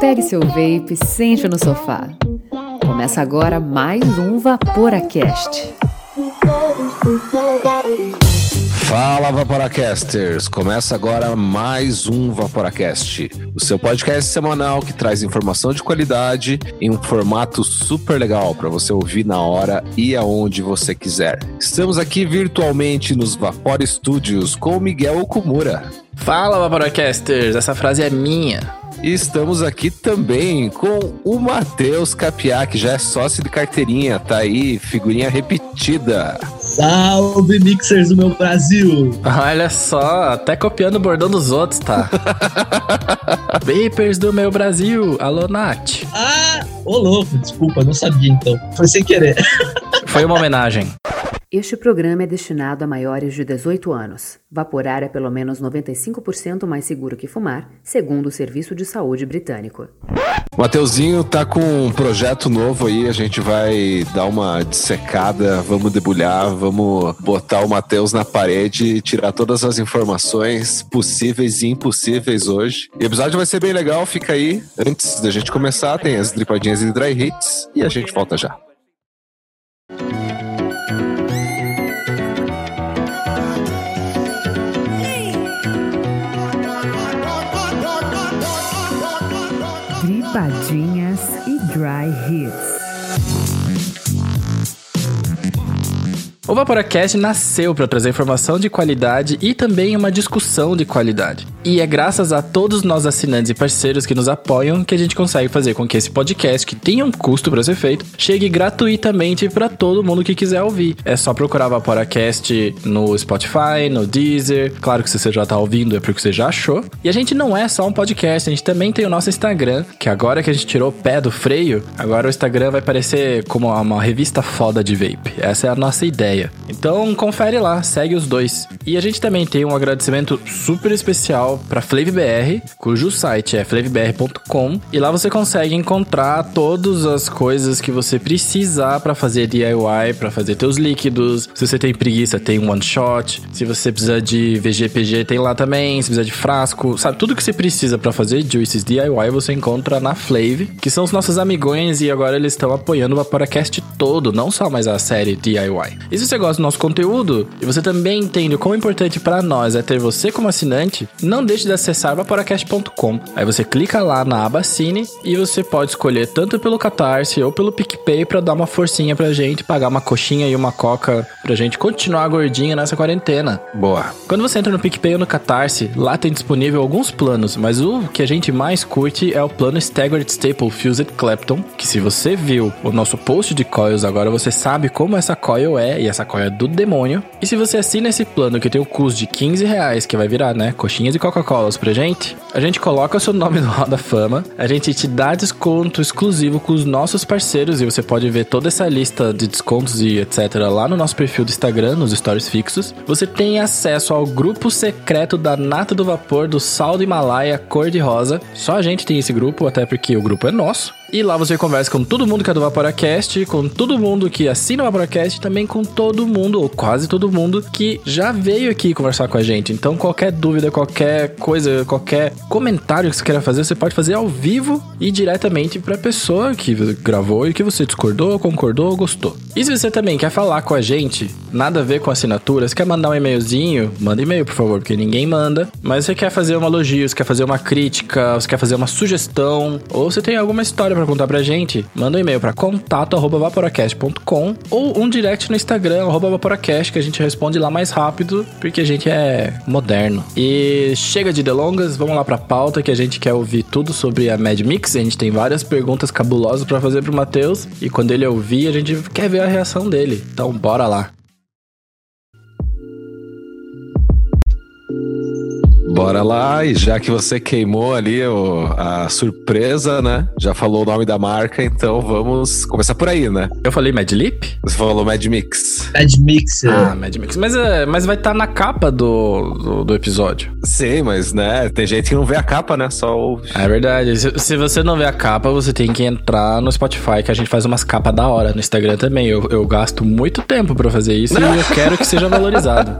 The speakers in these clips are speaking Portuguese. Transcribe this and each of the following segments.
Pegue seu vape, sente no sofá. Começa agora mais um Vaporacast. Fala Vaporacasters! Começa agora mais um Vaporacast, o seu podcast semanal que traz informação de qualidade em um formato super legal para você ouvir na hora e aonde você quiser. Estamos aqui virtualmente nos Vapor Studios com Miguel Okumura. Fala Vaporacasters, essa frase é minha. E estamos aqui também com o Matheus Capiá, que já é sócio de carteirinha, tá aí, figurinha repetida. Salve, mixers do meu Brasil! Olha só, até copiando o bordão dos outros, tá? Vapers do meu Brasil, alô Nath. Ah, ô louco, desculpa, não sabia então. Foi sem querer. Foi uma homenagem. Este programa é destinado a maiores de 18 anos. Vaporar é pelo menos 95% mais seguro que fumar, segundo o Serviço de Saúde Britânico. Mateuzinho tá com um projeto novo aí, a gente vai dar uma dissecada, vamos debulhar, vamos botar o Matheus na parede e tirar todas as informações possíveis e impossíveis hoje. E o episódio vai ser bem legal, fica aí. Antes da gente começar, tem as dripadinhas de dry hits e a gente volta já. Dripadinhas e Dry Hits. O Vaporacast nasceu para trazer informação de qualidade e também uma discussão de qualidade. E é graças a todos nós assinantes e parceiros que nos apoiam que a gente consegue fazer com que esse podcast, que tem um custo para ser feito, chegue gratuitamente para todo mundo que quiser ouvir. É só procurar Vaporacast no Spotify, no Deezer. Claro que se você já tá ouvindo é porque você já achou. E a gente não é só um podcast, a gente também tem o nosso Instagram, que agora que a gente tirou o pé do freio, agora o Instagram vai parecer como uma revista foda de vape. Essa é a nossa ideia. Então confere lá, segue os dois. E a gente também tem um agradecimento super especial para FlavBR, cujo site é flavbr.com e lá você consegue encontrar todas as coisas que você precisar para fazer DIY, para fazer teus líquidos. Se você tem preguiça, tem one shot. Se você precisa de VGPG, tem lá também. Se precisa de frasco, sabe tudo que você precisa para fazer juices DIY você encontra na Flav, que são os nossos amigões e agora eles estão apoiando o Vaporacast todo, não só mais a série DIY. E se você gosta do nosso conteúdo e você também entende como importante para nós é ter você como assinante, não deixe de acessar vaporacast.com. Aí você clica lá na aba Cine e você pode escolher tanto pelo Catarse ou pelo PicPay para dar uma forcinha pra gente, pagar uma coxinha e uma coca pra gente continuar gordinho nessa quarentena. Boa. Quando você entra no PicPay ou no Catarse, lá tem disponível alguns planos, mas o que a gente mais curte é o plano Staggered Staple Fused Clapton, que se você viu o nosso post de coils agora, você sabe como essa coil é, e essa coil é do demônio. E se você assina esse plano que tem o custo de 15 reais, que vai virar, né, coxinhas e Coca-Colas pra gente, a gente coloca o seu nome no Roda Fama, a gente te dá desconto exclusivo com os nossos parceiros, e você pode ver toda essa lista de descontos e etc lá no nosso perfil do Instagram, nos stories fixos. Você tem acesso ao grupo secreto da Nata do Vapor do Sal do Himalaia cor de rosa. Só a gente tem esse grupo, até porque o grupo é nosso. E lá você conversa com todo mundo que é do Vaporacast, com todo mundo que assina o Vaporacast e também com todo mundo, ou quase todo mundo, que já veio aqui conversar com a gente. Então, qualquer dúvida, qualquer coisa, qualquer comentário que você queira fazer, você pode fazer ao vivo e diretamente pra pessoa que gravou e que você discordou, concordou ou gostou. E se você também quer falar com a gente, nada a ver com assinaturas, quer mandar um e-mailzinho, manda e-mail, por favor, porque ninguém manda. Mas você quer fazer um elogio, você quer fazer uma crítica, você quer fazer uma sugestão, ou você tem alguma história para contar pra gente, manda um e-mail para contato@vaporacast.com ou um direct no Instagram @vaporacast que a gente responde lá mais rápido, porque a gente é moderno. E chega de delongas, vamos lá pra pauta que a gente quer ouvir tudo sobre a Mad Mix. A gente tem várias perguntas cabulosas para fazer pro Matheus e quando ele ouvir, a gente quer ver a reação dele. Então bora lá. Bora lá, e já que você queimou ali o, a surpresa, né? Já falou o nome da marca, então vamos começar por aí, né? Eu falei Mad Lip? Você falou Mad Mix. Mad Mix. Ah, Mad Mix. Mas, é, mas vai estar tá na capa do, do, do, episódio. Sim, mas né, tem gente que não vê a capa, né? Só ouve. É verdade. Se, se, você não vê a capa, você tem que entrar no Spotify, que a gente faz umas capas da hora. No Instagram também. Eu, eu gasto muito tempo pra fazer isso e eu quero que seja valorizado.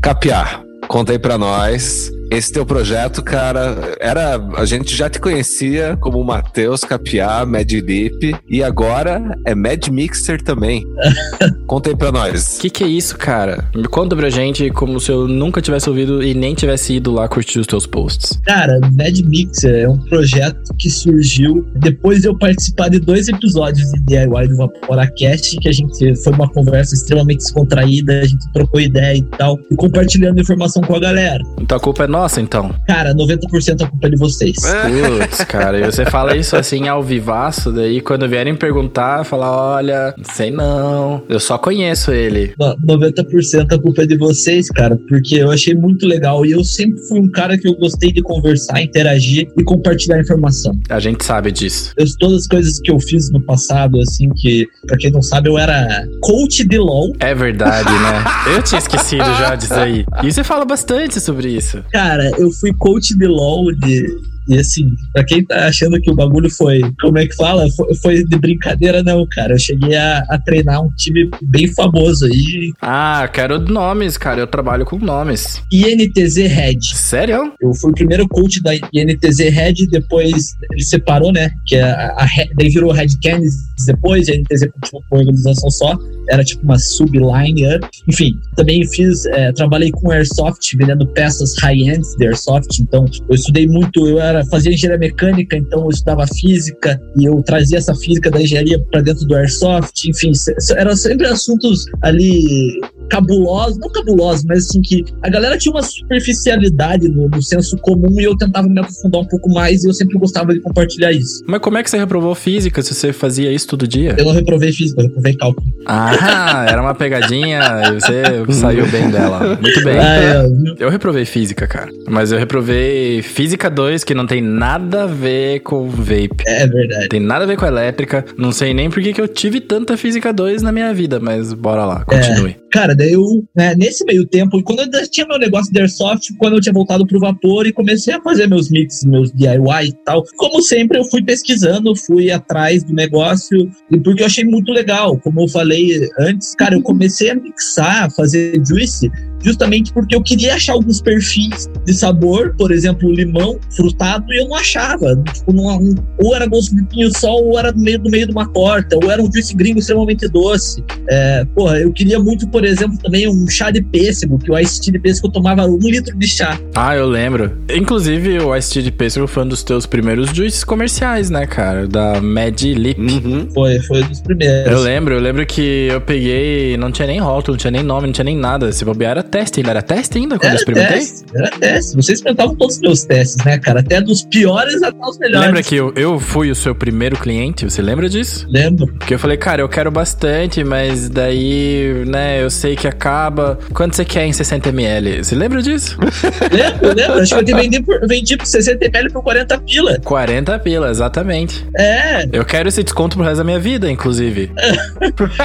Capiar. Conta aí pra nós esse teu projeto, cara, era. A gente já te conhecia como Matheus Capiá, Mad Lip, e agora é Mad Mixer também. Conta aí pra nós. O que, que é isso, cara? Me conta pra gente como se eu nunca tivesse ouvido e nem tivesse ido lá curtir os teus posts. Cara, Mad Mixer é um projeto que surgiu depois de eu participar de dois episódios de DIY do Vaporacast, que a gente foi uma conversa extremamente descontraída, a gente trocou ideia e tal, e compartilhando informação com a galera. Então a culpa é nossa, então? Cara, 90% a culpa é de vocês. Putz, cara, e você fala isso assim ao vivaço, daí quando vierem perguntar, falar, olha, sei não, eu só conheço ele. No- 90% a culpa é de vocês, cara, porque eu achei muito legal e eu sempre fui um cara que eu gostei de conversar, interagir e compartilhar informação. A gente sabe disso. Eu, todas as coisas que eu fiz no passado, assim, que, pra quem não sabe, eu era coach de LOL. É verdade, né? Eu tinha esquecido já disso aí. E você fala bastante sobre isso. Cara, eu fui coach de LOL de. E assim, pra quem tá achando que o bagulho foi, como é que fala? Foi, foi de brincadeira, não, cara. Eu cheguei a, a treinar um time bem famoso aí, Ah, quero nomes, cara. Eu trabalho com nomes. INTZ Red. Sério? Eu fui o primeiro coach da INTZ Red, depois ele separou, né? Que a, a, Red- daí virou Red Canids depois, a INTZ continuou com uma organização só. Era tipo uma subline up. Enfim, também fiz, é, trabalhei com Airsoft, vendendo peças high-end de Airsoft. Então, eu estudei muito, eu era, fazia engenharia mecânica, então eu estudava física e eu trazia essa física da engenharia para dentro do Airsoft. Enfim, eram sempre assuntos ali cabulosos, não cabulosos, mas assim que a galera tinha uma superficialidade no, no senso comum e eu tentava me aprofundar um pouco mais e eu sempre gostava de compartilhar isso. Mas como é que você reprovou física se você fazia isso todo dia? Eu não reprovei física, eu reprovei cálculo. Ah, era uma pegadinha e você saiu bem dela. Muito bem. Ah, é? Eu reprovei física, cara. Mas eu reprovei física 2, que não tem nada a ver com vape. é verdade. Tem nada a ver com elétrica. Não sei nem por que que eu tive tanta física 2 na minha vida, mas bora lá, continue. Cara, daí eu, né, nesse meio tempo, quando eu tinha meu negócio de Airsoft, quando eu tinha voltado pro vapor e comecei a fazer meus mixes, meus DIY e tal, como sempre, eu fui pesquisando, fui atrás do negócio, e porque eu achei muito legal. Como eu falei antes, cara, eu comecei a mixar, fazer juice, justamente porque eu queria achar alguns perfis de sabor, por exemplo, limão, frutado, e eu não achava. Tipo, não, ou era gosto de pinho-sol, ou era no meio, do meio de uma torta, ou era um juice gringo extremamente doce. É, porra, eu queria muito, por exemplo, também um chá de pêssego, que o ice tea de pêssego eu tomava um litro de chá. Ah, eu lembro. Inclusive, o Ice Tea de Pêssego foi um dos teus primeiros juices comerciais, né, cara? Da Mad Lip. Uhum. Foi, foi um dos primeiros. Eu lembro, eu lembro que eu peguei, não tinha nem rótulo, não tinha nem nome, não tinha nem nada. Se bobear era teste ainda, era teste ainda quando eu Era experimentei? teste, era teste. Vocês experimentavam todos os meus testes, né, cara? Até dos piores até os melhores. Lembra que eu, eu fui o seu primeiro cliente? Você lembra disso? Lembro. Porque eu falei, cara, eu quero bastante, mas daí, né, eu sei que acaba. Quanto você quer em 60ml? Você lembra disso? Lembro, lembro. Acho que eu vendi por, vendi por 60 ml por 40 pila. 40 pila, exatamente. É, Eu quero esse desconto pro resto da minha vida, inclusive.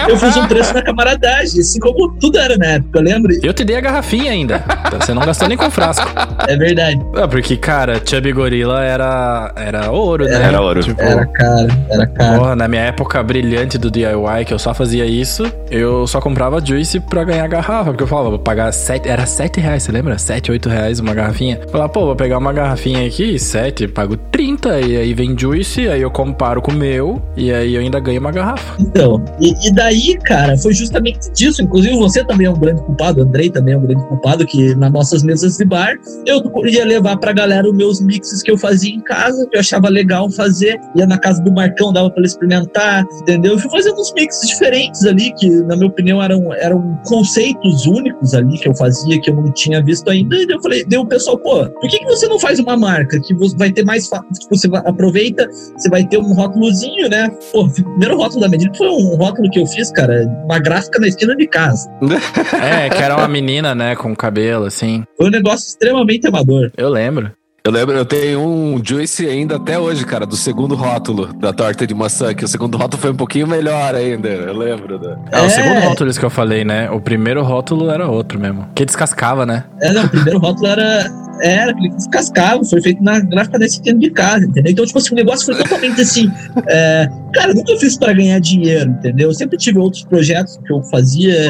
eu fiz um preço na camaradagem, assim como tudo era na época, eu lembro. Eu te dei a garrafinha ainda. Você não gastou nem com frasco. É verdade. Ah, porque, cara, Chubby Gorilla era, era ouro, né? Era ouro. Tipo, Era caro, era caro. Porra, na minha época brilhante do DIY, que eu só fazia isso, eu só comprava Juice pra ganhar garrafa. Porque eu falava, vou pagar 7. Era 7 reais, você lembra? 7, 8 reais uma garrafinha. Eu Falava, pô, vou pegar uma garrafinha aqui, 7, pago 30. E aí vem Juice, aí eu comparo com o meu, e aí eu ainda ganho uma garrafa. Então, e, e daí, cara, foi justamente disso. Inclusive, você também é um grande culpado, Andrei também é um grande culpado, que nas nossas mesas de bar, eu ia levar pra galera os meus mixes que eu fazia em casa, que eu achava legal fazer. Ia na casa do Marcão, dava pra ele experimentar, entendeu? Eu fui fazendo uns mixes diferentes ali, que, na minha opinião, eram, eram conceitos únicos ali que eu fazia, que eu não tinha visto ainda. E eu falei, deu o pessoal, pô, por que, que você não faz uma marca que você vai ter mais. Tipo, você aproveita você vai ter um rótulozinho, né? Pô, o primeiro rótulo da medida foi um rótulo que eu fiz, cara, uma gráfica na esquina de casa. É, que era uma menina, né, com cabelo, assim. Foi um negócio extremamente amador. Eu lembro. Eu lembro, eu tenho um Juice ainda até hoje, cara, do segundo rótulo da torta de maçã, que o segundo rótulo foi um pouquinho melhor ainda. Eu lembro. Né? É, o É. segundo rótulo isso que eu falei, né? O primeiro rótulo era outro mesmo. Que descascava, né? É, não, o primeiro rótulo era. Era aquele que descascava, foi feito na gráfica da esquina de casa, entendeu? Então, tipo assim, o negócio foi totalmente assim. é, cara, eu nunca fiz pra ganhar dinheiro, entendeu? Eu sempre tive outros projetos que eu fazia,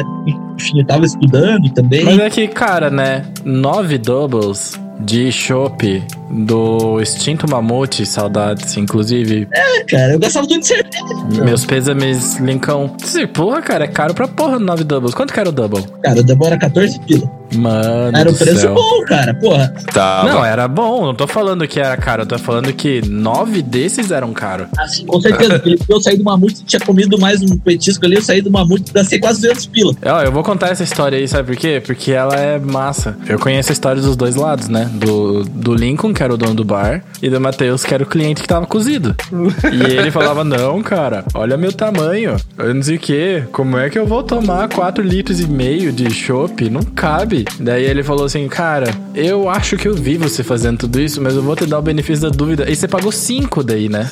enfim, eu tava estudando também. Mas é que, cara, né? Nove doubles de chopp do extinto Mamute, saudades, inclusive. É, cara, eu gostava tudo de cerveja. Meus pêsames, Lincão. Porra, cara, é caro pra porra 9 doubles. Quanto que era o double? Cara, o double era 14 pila. Mano. Era um preço céu. bom, cara, porra. Tá. Não, era bom. Não tô falando que era caro. Eu tô falando que nove desses eram caros. Assim, com certeza. porque eu saí do mamute, tinha comido mais um petisco ali, eu saí do mamute, gastei quase 200 pila. Ó, eu vou contar essa história aí, sabe por quê? Porque ela é massa. Eu conheço a história dos dois lados, né? Do, do Lincoln, que era o dono do bar, e do Matheus, que era o cliente que tava cozido. e ele falava: Não, cara, olha meu tamanho. Eu não sei o quê. Como é que eu vou tomar 4 litros e meio de chopp? Não cabe. Daí ele falou assim: Cara, eu acho que eu vi você fazendo tudo isso, mas eu vou te dar o benefício da dúvida. E você pagou 5 daí, né?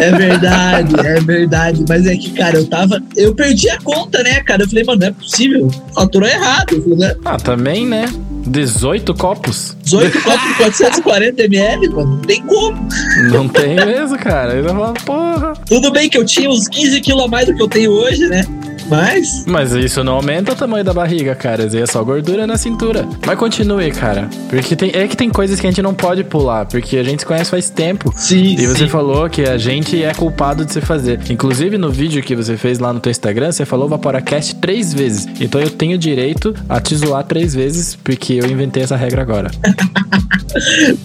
É verdade, é verdade. Mas é que, cara, eu tava. Eu perdi a conta, né, cara? Eu falei, mano, não é possível. Faturou errado. Né? ah, também, né? 18 copos. 18 copos de 440 ml, mano. Não tem como. Não tem mesmo, cara. Eu falo, porra. Tudo bem que eu tinha uns 15 quilos a mais do que eu tenho hoje, né? Mas. Mas isso não aumenta o tamanho da barriga, cara. É só gordura na cintura. Mas continue, cara. Porque tem, é que tem coisas que a gente não pode pular, porque a gente se conhece faz tempo. Sim, E você sim. falou que a gente é culpado de se fazer. Inclusive, no vídeo que você fez lá no teu Instagram, você falou Vaporacast três vezes. Então eu tenho direito a te zoar três vezes, porque eu inventei essa regra agora.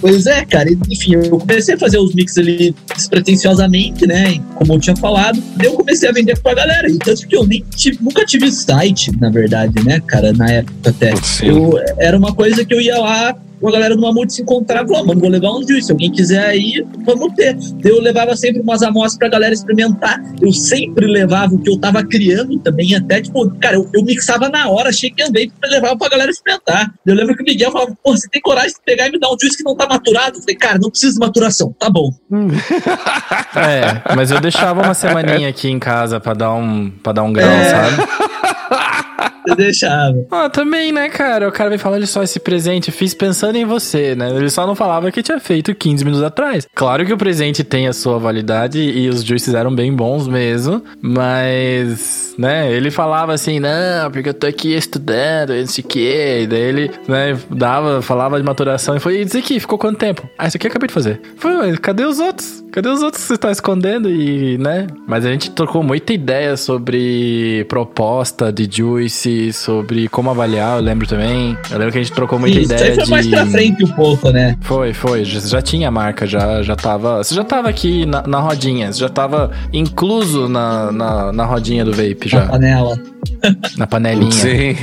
Pois é, cara. Enfim, eu comecei a fazer os mix ali despretensiosamente, né? Como eu tinha falado. Daí eu comecei a vender pra galera. E tanto que eu nem tive, nunca tive site, na verdade, né, cara? Na época até. Eu, era uma coisa que eu ia lá com a galera do Mamute se encontrar e falar, mano, vou levar uns juice. Se alguém quiser aí, vamos ter. Eu levava sempre umas amostras pra galera experimentar. Eu sempre levava o que eu tava criando também, até tipo, cara, eu, eu mixava na hora, achei que andei pra levar pra galera experimentar. Eu lembro que o Miguel falava, pô, você tem coragem de pegar e me dar um juice que não tá maturado? Eu falei, cara, não precisa de maturação, tá bom. É, mas eu deixava uma semaninha aqui em casa pra dar um, pra dar um grão, É. sabe? Eu deixava. Ah, também, né, cara? O cara veio falar, olha só, esse presente, fiz pensando em você, né? Ele só não falava que tinha feito 15 minutos atrás. Claro que o presente tem a sua validade e os juices eram bem bons mesmo, mas, né, ele falava assim, não, porque eu tô aqui estudando, não sei o quê. E daí ele, né, dava, falava de maturação e foi, e isso aqui, ficou quanto tempo? Ah, isso aqui eu acabei de fazer. Foi, mas cadê os outros? Cadê os outros que você tá escondendo? E, né? Mas a gente trocou muita ideia sobre proposta de juice, sobre como avaliar, eu lembro também. Eu lembro que a gente trocou muita Isso ideia foi de. mais pra frente um pouco, né? Foi, foi. Já, já tinha a marca, já, já tava. Você já tava aqui na, na rodinha, você já tava incluso na, na, na rodinha do vape Na já, panela. Na panelinha. Sim.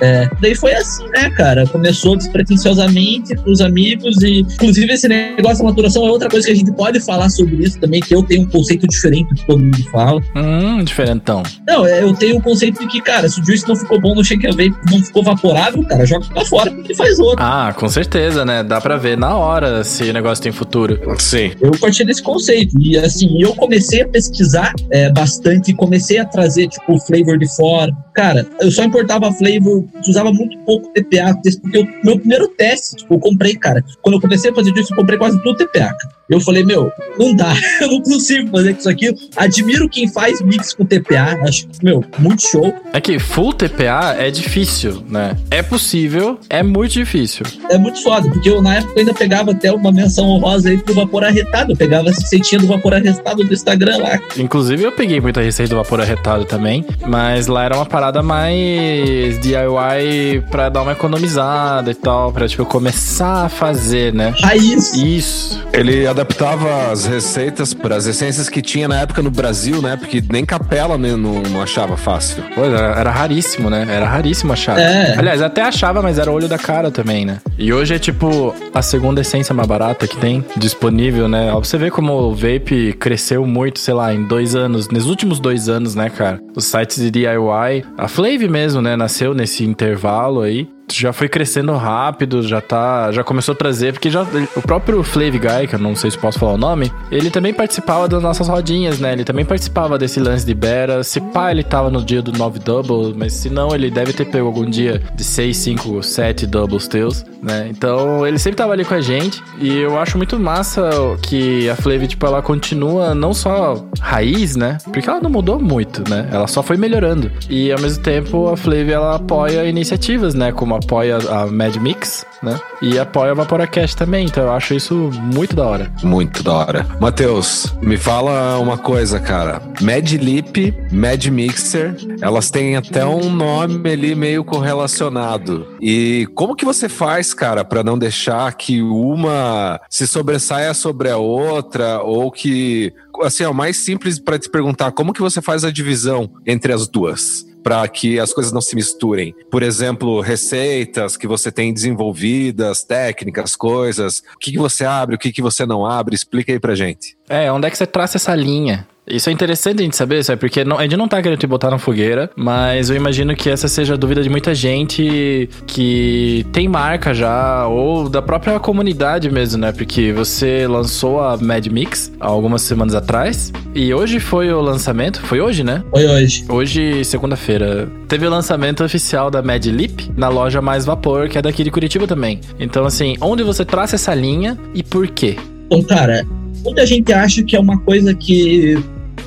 É. Daí foi assim, né, cara? Começou despretensiosamente com os amigos e, inclusive, esse negócio da maturação é outra coisa que a gente pode falar sobre isso também, que eu tenho um conceito diferente do que todo mundo fala. Hum, diferentão. Não, é, eu tenho um conceito de que, cara, se o juice não ficou bom no shake and vape, não ficou vaporável, cara, joga pra fora e faz outro. Ah, com certeza, né? Dá pra ver na hora se o negócio tem futuro. Sim. Eu parti desse conceito. E assim, eu comecei a pesquisar é, bastante, comecei a trazer, tipo, o flavor de fora. Cara, eu só importava flavor, usava muito pouco TPA, porque o meu primeiro teste, tipo, eu comprei, cara. Quando eu comecei a fazer isso, eu comprei quase tudo TPA, cara. Eu falei, meu, não dá, eu não consigo fazer com isso aqui. Admiro quem faz mix com TPA, acho, meu, muito show. É que full TPA é difícil, né? É possível, é muito difícil. É muito foda, porque eu na época ainda pegava até uma menção honrosa aí pro vapor arretado. Eu pegava a receitinha do vapor arretado do Instagram lá. Inclusive, eu peguei muita receita do vapor arretado também, mas lá era uma parada mais DIY pra dar uma economizada e tal, pra, tipo, começar a fazer, né? Raiz. Isso. Ele adaptava as receitas para as essências que tinha na época no Brasil, né? Porque nem capela né, não, não achava fácil. Pô, era, era raríssimo, né? Era raríssimo achar. É. Aliás, até achava, mas era olho da cara também, né? E hoje é tipo a segunda essência mais barata que tem disponível, né? Ó, Você vê como o vape cresceu muito, sei lá, em dois anos, nos últimos dois anos, né, cara? Os sites de DIY, a Flave mesmo, né, nasceu nesse intervalo aí. Já foi crescendo rápido, já tá. Já começou a trazer, porque já. O próprio Flave Guy, que eu não sei se posso falar o nome, ele também participava das nossas rodinhas, né? Ele também participava desse lance de Bera. Se pá, ele tava no dia do 9 double, mas se não, ele deve ter pego algum dia de 6, 5, 7 doubles teus, né? Então ele sempre tava ali com a gente. E eu acho muito massa que a Flave, tipo, ela continua não só raiz, né? Porque ela não mudou muito, né? Ela só foi melhorando. E ao mesmo tempo a Flave ela apoia iniciativas, né? Como apoia a Mad Mix, né? E apoia a Vaporacast também, então eu acho isso muito da hora. Muito da hora. Matheus, me fala uma coisa, cara. Mad Lip, Mad Mixer, elas têm até um nome ali meio correlacionado. E como que você faz, cara, para não deixar que uma se sobressaia sobre a outra ou que assim, é o mais simples para te perguntar como que você faz a divisão entre as duas? Para que as coisas não se misturem. Por exemplo, receitas que você tem desenvolvidas, técnicas, coisas. O que, que você abre, o que, que você não abre? Explica aí pra gente. É, onde é que você traça essa linha? Isso é interessante a gente saber, sabe? Porque não, a gente não tá querendo te botar na fogueira, mas eu imagino que essa seja a dúvida de muita gente que tem marca já, ou da própria comunidade mesmo, né? Porque você lançou a Mad Mix algumas semanas atrás, e hoje foi o lançamento. Foi hoje, né? Foi hoje. Hoje, segunda-feira. Teve o lançamento oficial da Mad Lip na loja Mais Vapor, que é daqui de Curitiba também. Então, assim, onde você traça essa linha e por quê? Bom, cara, muita gente acha que é uma coisa que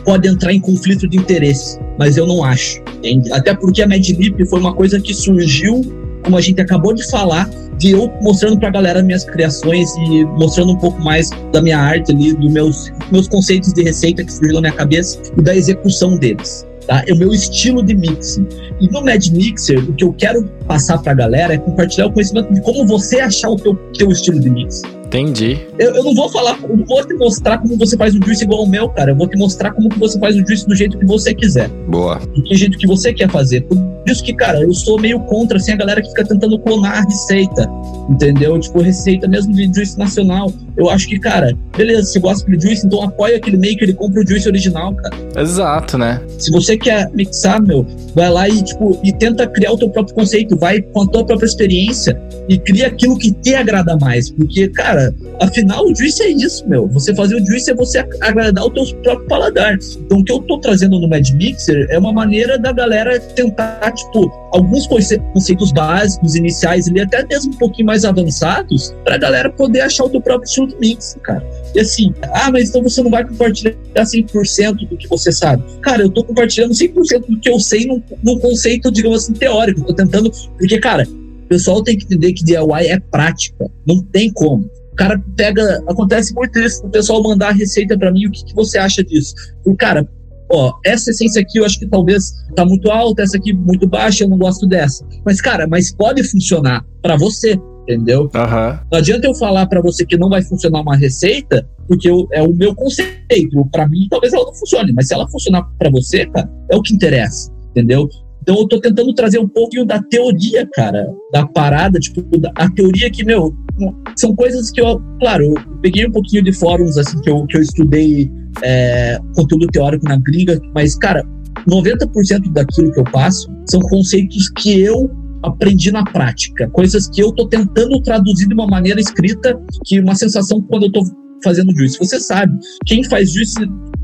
pode entrar em conflito de interesse, mas eu não acho. Entende? Até porque a MedLip foi uma coisa que surgiu, como a gente acabou de falar, de eu mostrando pra galera minhas criações e mostrando um pouco mais da minha arte ali, dos meus, meus conceitos de receita que surgiram na minha cabeça e da execução deles. Tá? É o meu estilo de mixing. E no Mad Mixer, o que eu quero passar pra galera é compartilhar o conhecimento de como você achar o teu, teu estilo de mixing. Entendi. Eu, eu, não vou falar, eu não vou te mostrar como você faz o juice igual ao meu, cara. Eu vou te mostrar como que você faz o juice do jeito que você quiser. Boa. Do jeito que você quer fazer. Por isso que, cara, eu sou meio contra, assim, a galera que fica tentando clonar a receita. Entendeu? Tipo, receita mesmo de juice nacional. Eu acho que, cara, beleza, você gosta de juice, então apoia aquele maker e compra o juice original, cara. Exato, né? Se você quer mixar, meu, vai lá e, tipo, e tenta criar o teu próprio conceito. Vai com a tua própria experiência e cria aquilo que te agrada mais. Porque, cara, afinal, o juice é isso, meu. Você fazer o juice é você agradar o teu próprio paladar. Então, o que eu tô trazendo no Mad Mixer é uma maneira da galera tentar, tipo, alguns conceitos básicos, iniciais, ali, até mesmo um pouquinho mais avançados, pra galera poder achar o teu próprio estilo de mix, cara. E assim, ah, mas então você não vai compartilhar 100% do que você sabe. Cara, eu tô compartilhando 100% do que eu sei num, num conceito, digamos assim, teórico. tô tentando, porque, cara, o pessoal tem que entender que DIY é prática, não tem como. O cara pega. Acontece muito isso, o pessoal mandar a receita para mim, o que, que você acha disso? O cara, ó, essa essência aqui eu acho que talvez tá muito alta, essa aqui muito baixa, eu não gosto dessa. Mas, cara, mas pode funcionar para você, entendeu? Uhum. Não adianta eu falar para você que não vai funcionar uma receita, porque eu, é o meu conceito. Para mim, talvez ela não funcione, mas se ela funcionar para você, cara, é o que interessa, entendeu? Então eu tô tentando trazer um pouquinho da teoria, cara, da parada, tipo, a teoria que, meu, são coisas que eu, claro, eu peguei um pouquinho de fóruns, assim, que eu, que eu estudei é, conteúdo teórico na gringa, mas, cara, 90% daquilo que eu passo são conceitos que eu aprendi na prática, coisas que eu tô tentando traduzir de uma maneira escrita, que uma sensação quando eu tô fazendo juice. Você sabe, quem faz juice,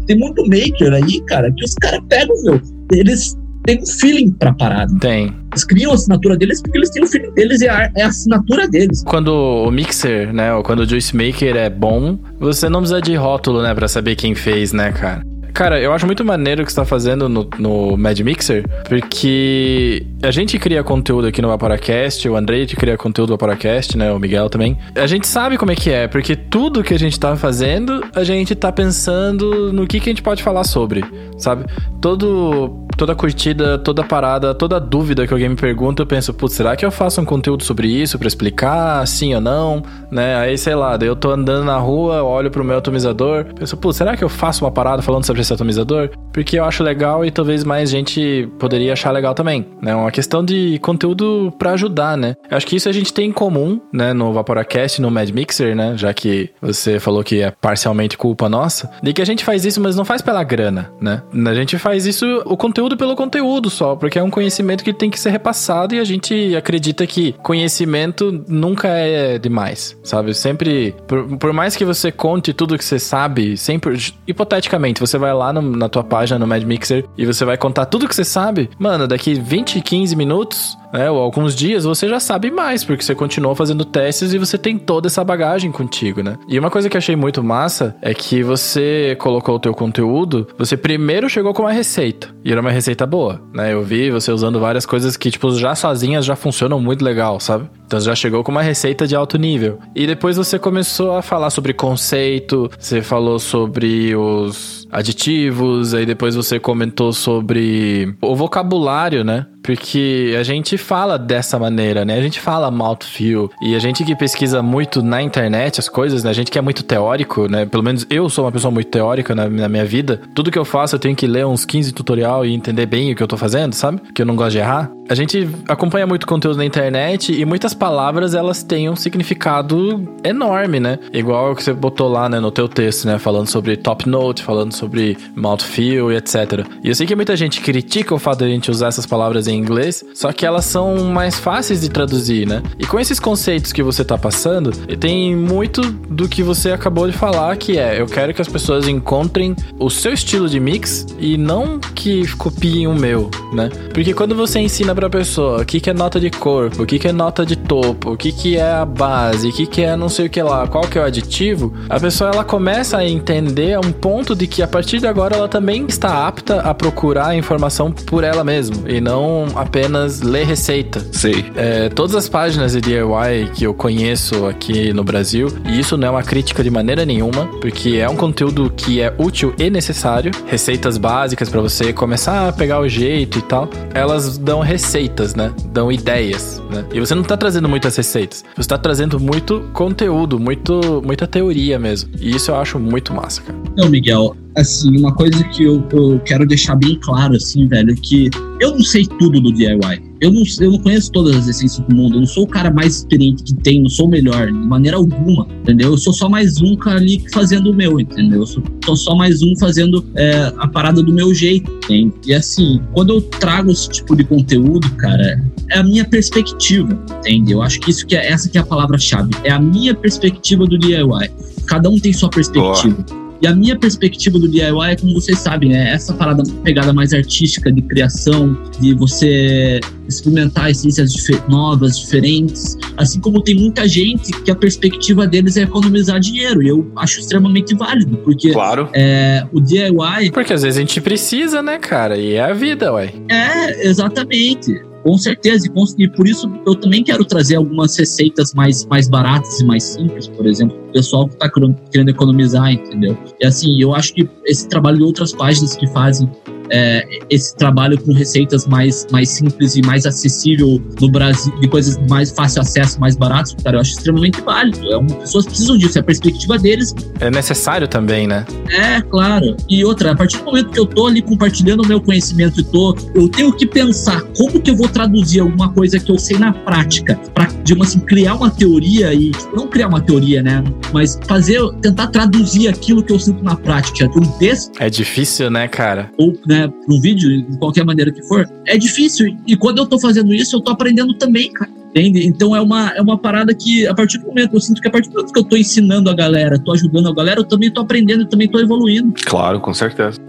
tem muito maker aí, cara, que os caras pegam, meu, eles tem um feeling pra parada. Tem. Eles criam a assinatura deles porque eles têm o feeling deles e a, é a assinatura deles. Quando o mixer, né, ou quando o juice maker é bom, você não precisa de rótulo, né, pra saber quem fez, né, cara? Cara, eu acho muito maneiro o que você tá fazendo no, no Mad Mixer, porque a gente cria conteúdo aqui no Vaporacast, o Andrei cria conteúdo do Vaporacast, né? O Miguel também. A gente sabe como é que é, porque tudo que a gente tá fazendo, a gente tá pensando no que, que a gente pode falar sobre, sabe? Todo toda curtida, toda parada, toda dúvida que alguém me pergunta, eu penso, putz, será que eu faço um conteúdo sobre isso para explicar sim ou não, né? Aí, sei lá, daí eu tô andando na rua, olho pro meu atomizador, penso, putz, será que eu faço uma parada falando sobre esse atomizador? Porque eu acho legal e talvez mais gente poderia achar legal também, né? Uma questão de conteúdo para ajudar, né? Eu acho que isso a gente tem em comum, né, no Vaporacast, no Mad Mixer, né? Já que você falou que é parcialmente culpa nossa, de que a gente faz isso, mas não faz pela grana, né? A gente faz isso, o conteúdo pelo conteúdo só, porque é um conhecimento que tem que ser repassado e a gente acredita que conhecimento nunca é demais, sabe? Sempre, por, por mais que você conte tudo que você sabe, sempre, hipoteticamente, você vai lá no, na tua página no Mad Mixer e você vai contar tudo que você sabe, mano, daqui 20, 15 minutos né, ou alguns dias, você já sabe mais, porque você continuou fazendo testes e você tem toda essa bagagem contigo, né? E uma coisa que achei muito massa é que você colocou o teu conteúdo, você primeiro chegou com uma receita, e era uma receita boa, né? Eu vi você usando várias coisas que, tipo, já sozinhas já funcionam muito legal, sabe? Então já chegou com uma receita de alto nível. E depois você começou a falar sobre conceito, você falou sobre os aditivos, aí depois você comentou sobre o vocabulário, né? Porque a gente fala dessa maneira, né? A gente fala mouthfeel. E a gente que pesquisa muito na internet as coisas, né? A gente que é muito teórico, né? Pelo menos eu sou uma pessoa muito teórica na, na minha vida. Tudo que eu faço eu tenho que ler uns 15 tutorial e entender bem o que eu tô fazendo, sabe? Que eu não gosto de errar. A gente acompanha muito conteúdo na internet e muitas palavras elas têm um significado enorme, né? Igual o que você botou lá, né, no teu texto, né? Falando sobre top note, falando sobre mouthfeel e etc. E eu sei que muita gente critica o fato de a gente usar essas palavras em inglês, só que elas são mais fáceis de traduzir, né? E com esses conceitos que você tá passando, tem muito do que você acabou de falar, que é eu quero que as pessoas encontrem o seu estilo de mix e não que copiem o meu, né? Porque quando você ensina pra pessoa o que, que é nota de corpo, o que, que é nota de topo, o que, que é a base, o que, que é não sei o que lá, qual que é o aditivo, a pessoa ela começa a entender a um ponto de que a partir de agora ela também está apta a procurar a informação por ela mesma e não apenas ler receita. Sei. É, todas as páginas de DIY que eu conheço aqui no Brasil, e isso não é uma crítica de maneira nenhuma, porque é um conteúdo que é útil e necessário, receitas básicas para você começar a pegar o jeito e tal, elas dão receitas, né? Dão ideias, né? E você não tá trazendo muitas receitas, você tá trazendo muito conteúdo, muito, muita teoria mesmo. E isso eu acho muito massa, cara. Não, Miguel, assim, uma coisa que eu, eu quero deixar bem claro, assim, velho, é que eu não sei tudo do DIY. Eu não, eu não conheço todas as essências do mundo. Eu não sou o cara mais experiente que tem, não sou o melhor, de maneira alguma, entendeu? Eu sou só mais um cara ali fazendo o meu, entendeu? Eu sou, sou só mais um fazendo é, a parada do meu jeito, entende? E assim, quando eu trago esse tipo de conteúdo, cara, é a minha perspectiva, entende? Eu acho que isso que é, essa que é a palavra-chave. É a minha perspectiva do DIY. Cada um tem sua perspectiva. E a minha perspectiva do DIY é, como vocês sabem, é essa parada, pegada mais artística de criação, de você experimentar essências novas, diferentes. Assim como tem muita gente que a perspectiva deles é economizar dinheiro. E eu acho extremamente válido, porque Claro. é, o DIY Porque às vezes a gente precisa, né, cara? E é a vida, ué. é exatamente. Com certeza, e por isso eu também quero trazer algumas receitas mais, mais baratas e mais simples, por exemplo, pro pessoal que está querendo economizar, entendeu? E assim, eu acho que esse trabalho de outras páginas que fazem é, esse trabalho com receitas mais, mais simples e mais acessível no Brasil, de coisas mais fácil acesso, mais baratas, cara, eu acho extremamente válido. É, uma- pessoas precisam disso, é a perspectiva deles É necessário também, né? é, claro. E outra, a partir do momento que eu tô ali compartilhando o meu conhecimento e tô, eu tenho que pensar como que eu vou traduzir alguma coisa que eu sei na prática, pra, digamos assim, criar uma teoria e, tipo, não criar uma teoria, né, mas fazer, tentar traduzir aquilo que eu sinto na prática, um texto É difícil, né, cara? ou, né, num vídeo, de qualquer maneira que for, é difícil. E quando eu tô fazendo isso, eu tô aprendendo também, cara. Entende? Então é uma, é uma parada que, a partir do momento, eu sinto que a partir do momento que eu tô ensinando a galera, tô ajudando a galera, eu também tô aprendendo e também tô evoluindo. Claro, com certeza.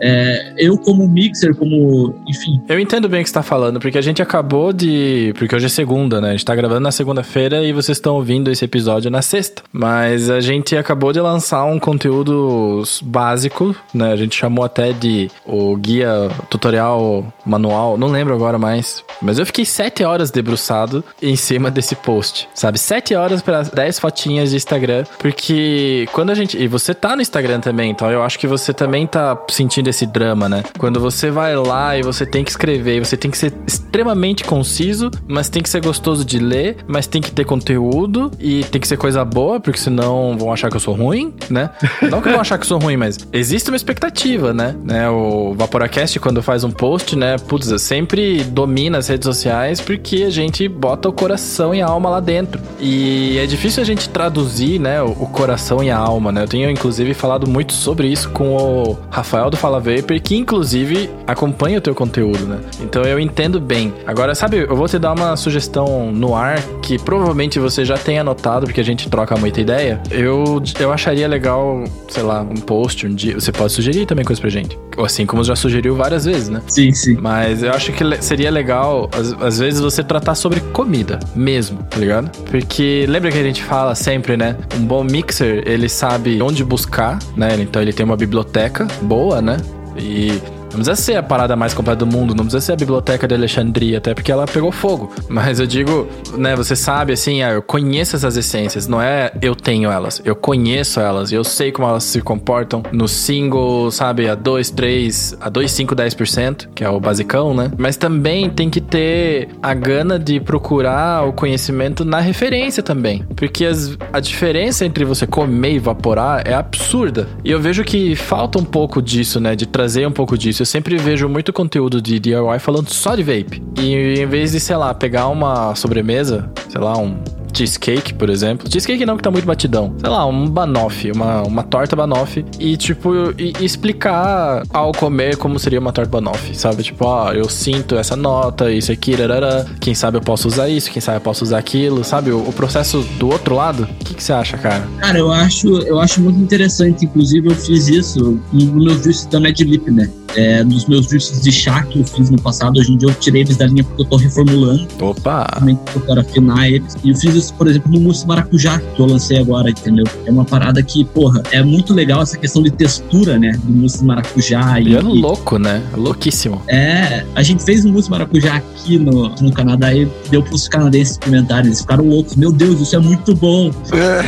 eu como mixer, como, enfim, Eu entendo bem o que você tá falando, porque a gente acabou de. Porque hoje é segunda, né? A gente tá gravando na segunda-feira e vocês estão ouvindo esse episódio na sexta. Mas a gente acabou de lançar um conteúdo básico, né? A gente chamou até de o guia tutorial manual, não lembro agora mais. Mas eu fiquei sete horas debruçado em cima desse post, sabe? Sete horas para 10 fotinhas de Instagram, porque quando a gente. E você tá no Instagram também, então eu acho que você também tá sentindo esse drama, né? Quando você vai lá e você tem que escrever, você tem que ser extremamente conciso, mas tem que ser gostoso de ler, mas tem que ter conteúdo e tem que ser coisa boa, porque senão vão achar que eu sou ruim, né? Não que vão achar que eu sou ruim, mas existe uma expectativa, né? né? O Vaporacast, quando faz um post, né? Putz, sempre domina as redes sociais porque a gente bota o coração coração e a alma lá dentro. E é difícil a gente traduzir, né, o, o coração e a alma, né? Eu tenho inclusive falado muito sobre isso com o Rafael do Fala Vapor, que inclusive acompanha o teu conteúdo, né? Então eu entendo bem. Agora, sabe, eu vou te dar uma sugestão no ar que provavelmente você já tem anotado, porque a gente troca muita ideia. Eu, eu acharia legal, sei lá, um post um dia. Você pode sugerir também coisa pra gente. Assim como já sugeriu várias vezes, né? Sim, sim. Mas eu acho que seria legal, às, às vezes, você tratar sobre comida mesmo, tá ligado? Porque lembra que a gente fala sempre, né? Um bom mixer, ele sabe onde buscar, né? Então ele tem uma biblioteca boa, né? E não precisa ser a parada mais completa do mundo, não precisa ser a biblioteca de Alexandria, até porque ela pegou fogo. Mas eu digo, né, você sabe assim, ah, eu conheço essas essências, não é eu tenho elas, eu conheço elas, eu sei como elas se comportam no single, sabe, a 2, 3, a 2, 5, 10%, que é o basicão, né? Mas também tem que ter a gana de procurar o conhecimento na referência também. Porque as, a diferença entre você comer e evaporar é absurda. E eu vejo que falta um pouco disso, né, de trazer um pouco disso eu sempre vejo muito conteúdo de DIY falando só de vape. E em vez de, sei lá, pegar uma sobremesa, sei lá, um cheesecake, por exemplo. Cheesecake não, que tá muito batidão. Sei lá, um banoffee, uma, uma torta banoffee. E, tipo, e, e explicar ao comer como seria uma torta banoffee, sabe? Tipo, ó, eu sinto essa nota, isso aqui, rarara. Quem sabe eu posso usar isso, quem sabe eu posso usar aquilo, sabe? O, o processo do outro lado. O que, que você acha, cara? Cara, eu acho, eu acho muito interessante. Inclusive, eu fiz isso no meu juice da Mad Lip, né? É, dos meus juices de chá que eu fiz no passado, hoje em dia eu tirei eles da linha porque eu tô reformulando. Opa! Também quero afinar eles. E eu fiz isso, por exemplo, no mousse maracujá que eu lancei agora, entendeu? É uma parada que, porra, é muito legal essa questão de textura, né? Do mousse maracujá. E, e é louco, né? Louquíssimo. É, a gente fez um mousse maracujá aqui no, no Canadá e deu pros canadenses experimentarem. Eles ficaram loucos. Meu Deus, isso é muito bom.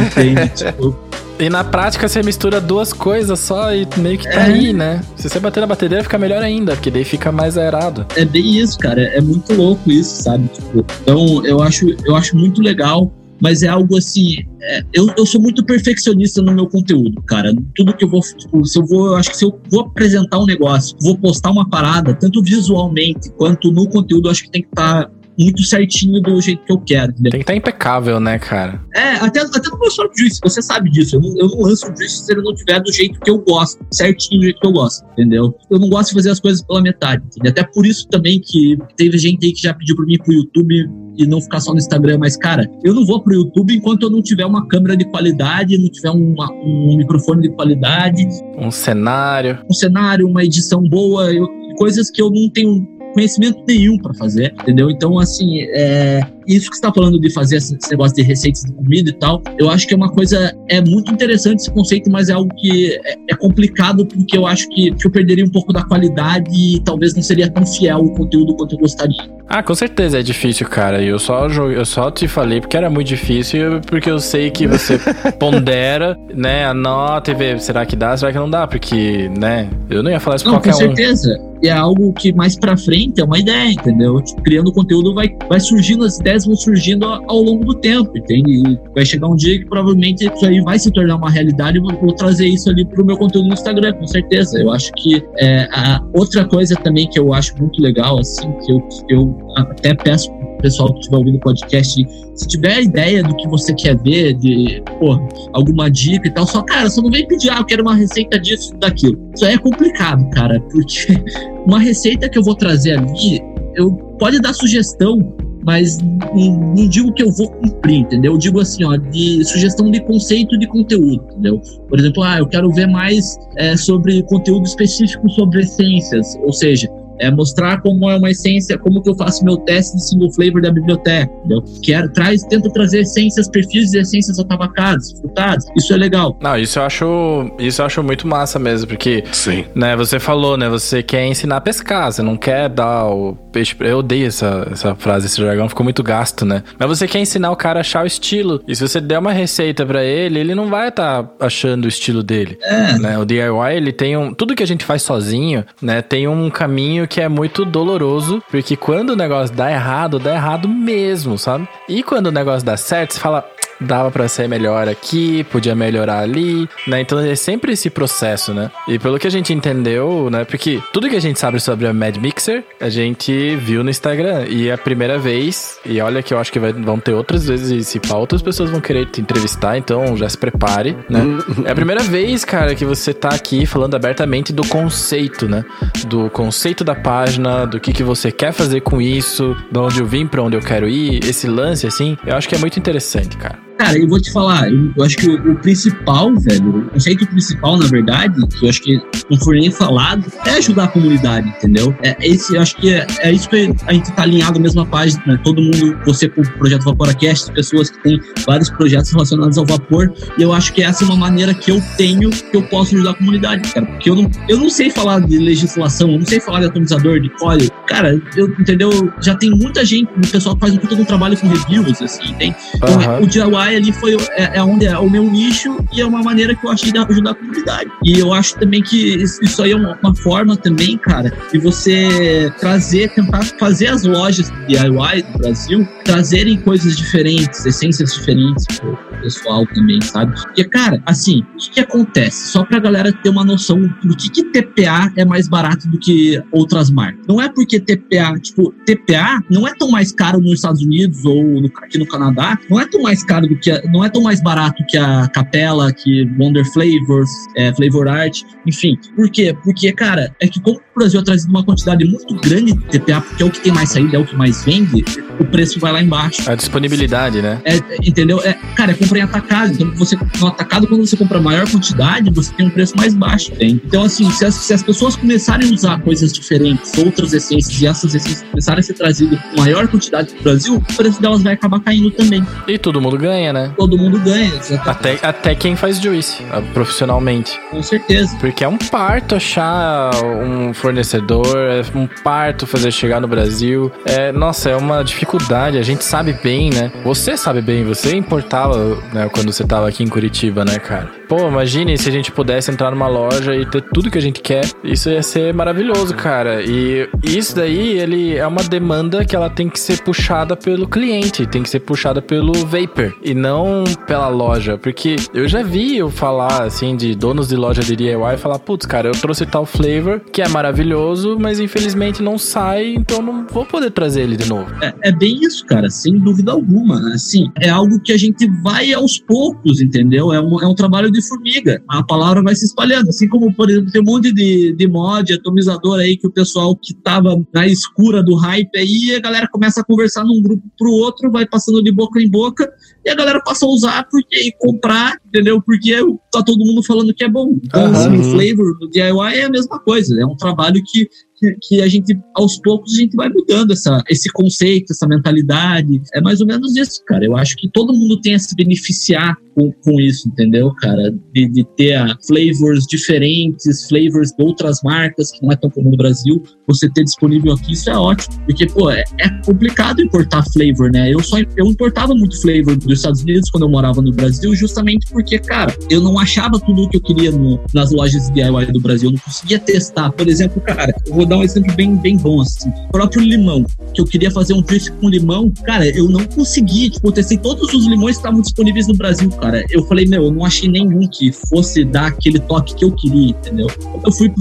Entende? tipo, e na prática você mistura duas coisas só e meio que tá é. aí, né? Se você bater na batedeira fica melhor ainda, porque daí fica mais aerado. É bem isso, cara. É muito louco isso, sabe? Tipo, então eu acho, eu acho muito legal mas é algo assim. É, eu, eu sou muito perfeccionista no meu conteúdo, cara. Tudo que eu vou. Tipo, se eu vou. Eu acho que se eu vou apresentar um negócio, vou postar uma parada, tanto visualmente quanto no conteúdo, eu acho que tem que estar tá muito certinho do jeito que eu quero. Entendeu? Tem que estar tá impecável, né, cara? É, até, até no meu solo juice, você sabe disso. Eu não, eu não lanço o juice se ele não tiver do jeito que eu gosto, certinho do jeito que eu gosto, entendeu? Eu não gosto de fazer as coisas pela metade, entendeu? Até por isso também que teve gente aí que já pediu pra mim pro YouTube e não ficar só no Instagram, mas, cara, eu não vou pro YouTube enquanto eu não tiver uma câmera de qualidade, não tiver uma, um microfone de qualidade. Um cenário. Um cenário, uma edição boa, eu, coisas que eu não tenho conhecimento nenhum para fazer, entendeu? Então, assim, é, isso que você está falando de fazer esse negócio de receitas de comida e tal, eu acho que é uma coisa, é muito interessante esse conceito, mas é algo que é, é complicado porque eu acho que, que eu perderia um pouco da qualidade e talvez não seria tão fiel o conteúdo quanto eu gostaria. Ah, com certeza é difícil, cara. Eu só, eu só te falei porque era muito difícil, porque eu sei que você pondera, né, anota e vê, será que dá, será que não dá? Porque, né, eu não ia falar isso pra não, qualquer um. Com certeza. Um. É algo que mais pra frente é uma ideia, entendeu? Tipo, criando conteúdo vai, vai surgindo, as ideias vão surgindo ao, longo do tempo, entende? E vai chegar um dia que provavelmente isso aí vai se tornar uma realidade e vou, trazer isso ali pro meu conteúdo no Instagram, com certeza. Eu acho que é, a outra coisa também que eu acho muito legal, assim, que eu, eu até peço pessoal que estiver ouvindo o podcast, se tiver ideia do que você quer ver, de pô, alguma dica e tal, só, cara, só não vem pedir, ah, eu quero uma receita disso daquilo. Isso aí é complicado, cara, porque uma receita que eu vou trazer ali, eu pode dar sugestão, mas não, não, digo que eu vou cumprir, entendeu? Eu digo assim, ó, de sugestão de conceito de conteúdo, entendeu? Por exemplo, ah, eu quero ver mais é, sobre conteúdo específico sobre essências, ou seja, é mostrar como é uma essência, como que eu faço meu teste de single flavor da biblioteca. Entendeu? Quero, traz, tento trazer essências, perfis de essências atabacadas, frutadas. Isso é legal. Não, isso eu acho, isso eu acho muito massa mesmo, porque, Sim. né, você falou, né, você quer ensinar a pescar, você não quer dar o peixe. Eu odeio essa, essa frase, esse jargão ficou muito gasto, né? Mas você quer ensinar o cara a achar o estilo. E se você der uma receita para ele, ele não vai estar tá achando o estilo dele. É. Né? O DIY, ele tem um. Tudo que a gente faz sozinho, né, tem um caminho que é muito doloroso, porque quando o negócio dá errado, dá errado mesmo, sabe? E quando o negócio dá certo, você fala, dava para ser melhor aqui, podia melhorar ali, né? Então é sempre esse processo, né? E pelo que a gente entendeu, né? Porque tudo que a gente sabe sobre a Mad Mixer, a gente viu no Instagram. E é a primeira vez, e olha que eu acho que vai, vão ter outras vezes, e se pá, outras pessoas vão querer te entrevistar, então já se prepare, né? é a primeira vez, cara, que você tá aqui falando abertamente do conceito, né? Do conceito da página, do que, que você quer fazer com isso, de onde eu vim, para onde eu quero ir, esse lance, assim, eu acho que é muito interessante, cara. Cara, eu vou te falar, eu, eu acho que o, o, principal, velho, o conceito principal, na verdade, que eu acho que não foi nem falado, é ajudar a comunidade, entendeu? É, esse, eu acho que é, é isso que a gente tá alinhado na mesma página, né? Todo mundo, você com o projeto Vaporacast, pessoas que têm vários projetos relacionados ao vapor, e eu acho que essa é uma maneira que eu tenho que eu posso ajudar a comunidade, cara. Porque eu não, eu não sei falar de legislação, eu não sei falar de atomizador, de coil. Cara, eu, entendeu? Já tem muita gente, o pessoal que faz um puta trabalho com reviews, assim, tem. Uhum. O DIY ali foi é, é, onde é o meu nicho e é uma maneira que eu achei de ajudar a comunidade. E eu acho também que isso aí é uma, uma forma também, cara, de você trazer, tentar fazer as lojas DIY do Brasil trazerem coisas diferentes, essências diferentes pro pessoal também, sabe? Porque, cara, assim, o que, que acontece? Só pra galera ter uma noção do que, que TPA é mais barato do que outras marcas. Não é porque TPA, tipo, TPA não é tão mais caro nos Estados Unidos ou no, aqui no Canadá, não é tão mais caro do que, a, não é tão mais barato que a Capela, que Wonder Flavors, é, Flavor Art, enfim. Por quê? Porque, cara, é que como o Brasil é trazido uma quantidade muito grande de TPA, porque é o que tem mais saída, é o que mais vende, o preço vai lá embaixo. A disponibilidade, né? É, entendeu? É, cara, é comprar em atacado. Então, você, no atacado, quando você compra maior quantidade, você tem um preço mais baixo. Tem. Então, assim, se as, se as pessoas começarem a usar coisas diferentes, outras essências, e essas essências começarem a ser trazidas com maior quantidade pro Brasil, o preço delas vai acabar caindo também. E todo mundo ganha, né? Todo mundo ganha, Até, até quem faz juice, profissionalmente. Com certeza. Porque é um parto achar um fornecedor, é um parto fazer chegar no Brasil. É, nossa, é uma dificuldade. A gente sabe bem, né? Você sabe bem, você importava né, quando você tava aqui em Curitiba, né, cara? Pô, imagine se a gente pudesse entrar numa loja e ter tudo que a gente quer. Isso ia ser maravilhoso, cara. E isso daí, ele é uma demanda que ela tem que ser puxada pelo cliente, tem que ser puxada pelo vapor e não pela loja. Porque eu já vi eu falar, assim, de donos de loja de DIY falar, putz, cara, eu trouxe tal flavor que é maravilhoso, mas infelizmente não sai, então não vou poder trazer ele de novo. É, é bem isso, cara, sem dúvida alguma. Assim, é algo que a gente vai aos poucos, entendeu? É um, é um trabalho de de formiga. A palavra vai se espalhando. Assim como, por exemplo, tem um monte de, de mod, atomizador aí que o pessoal que tava na escura do hype aí, a galera começa a conversar num grupo pro outro, vai passando de boca em boca, e a galera passa a usar porque, e comprar, entendeu? Porque tá todo mundo falando que é bom. Então, uhum. assim, o flavor do DIY é a mesma coisa. É um trabalho que que, que, a gente, aos poucos, a gente vai mudando essa, esse conceito, essa mentalidade. É mais ou menos isso, cara. Eu acho que todo mundo tem a se beneficiar com, com isso, entendeu, cara? De, de ter a flavors diferentes, flavors de outras marcas, que não é tão comum no Brasil, você ter disponível aqui, isso é ótimo. Porque, pô, é, é complicado importar flavor, né? Eu só eu importava muito flavor dos Estados Unidos quando eu morava no Brasil, justamente porque, cara, eu não achava tudo o que eu queria no, nas lojas DIY do Brasil. Eu não conseguia testar. Por exemplo, cara, eu vou dar um exemplo bem, bem bom, assim. O próprio limão, que eu queria fazer um drift com limão, cara, eu não consegui. Tipo, eu testei todos os limões que estavam disponíveis no Brasil, cara. Eu falei, meu, eu não achei nenhum que fosse dar aquele toque que eu queria, entendeu? Eu fui